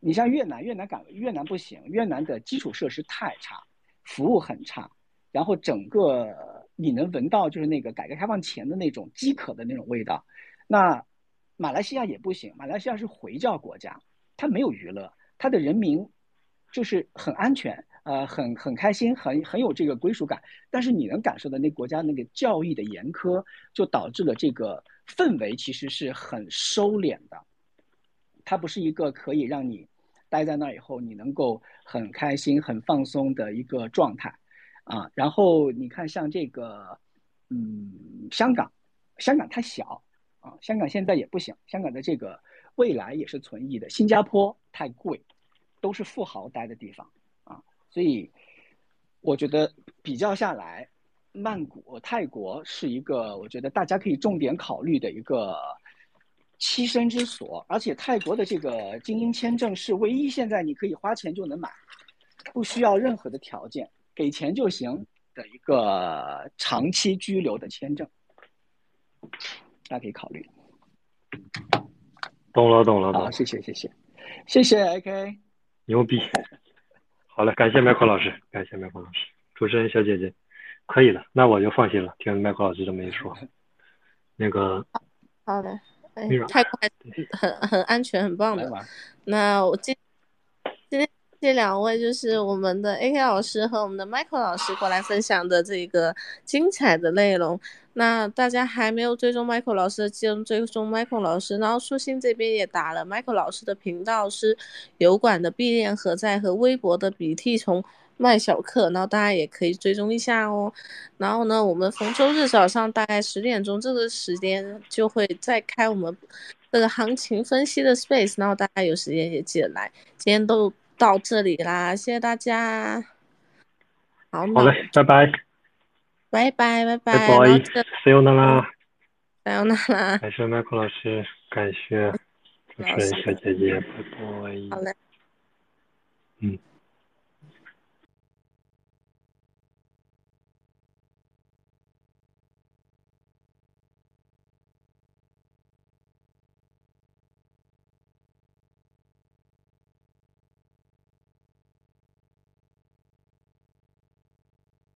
Speaker 3: 你像越南，越南港越南不行，越南的基础设施太差，服务很差，然后整个你能闻到就是那个改革开放前的那种饥渴的那种味道。那马来西亚也不行，马来西亚是回教国家，它没有娱乐，它的人民。就是很安全，呃，很很开心，很很有这个归属感。但是你能感受到那国家那个教育的严苛，就导致了这个氛围其实是很收敛的。它不是一个可以让你待在那儿以后你能够很开心、很放松的一个状态啊。然后你看，像这个，嗯，香港，香港太小啊，香港现在也不行，香港的这个未来也是存疑的。新加坡太贵。都是富豪待的地方啊，所以我觉得比较下来，曼谷、泰国是一个我觉得大家可以重点考虑的一个栖身之所。而且泰国的这个精英签证是唯一现在你可以花钱就能买，不需要任何的条件，给钱就行的一个长期居留的签证，大家可以考虑。
Speaker 2: 懂了，懂了，懂了。
Speaker 3: 好，谢谢，谢谢，谢谢，AK。
Speaker 2: 牛逼！好了，感谢麦克老师，感谢麦克老师，主持人小姐姐，可以了，那我就放心了。听麦克老师这么一说，那个
Speaker 1: 好的，哎，太快，很很安全，很棒的。那我今今天这两位就是我们的 AK 老师和我们的 Michael 老师过来分享的这个精彩的内容。那大家还没有追踪 Michael 老师的，记得追踪 Michael 老师。然后舒心这边也打了，Michael 老师的频道是油管的必练何在和微博的鼻涕虫卖小课，然后大家也可以追踪一下哦。然后呢，我们逢周日早上大概十点钟这个时间就会再开我们这个行情分析的 space，然后大家有时间也记得来。今天都到这里啦，谢谢大家。好，
Speaker 2: 好嘞，拜拜，
Speaker 1: 拜拜拜拜，
Speaker 2: 拜拜，see you 啦，
Speaker 1: 再见啦。
Speaker 2: 感谢麦克老师，感谢主持人小姐姐，拜拜。
Speaker 1: 好嘞。
Speaker 2: 嗯。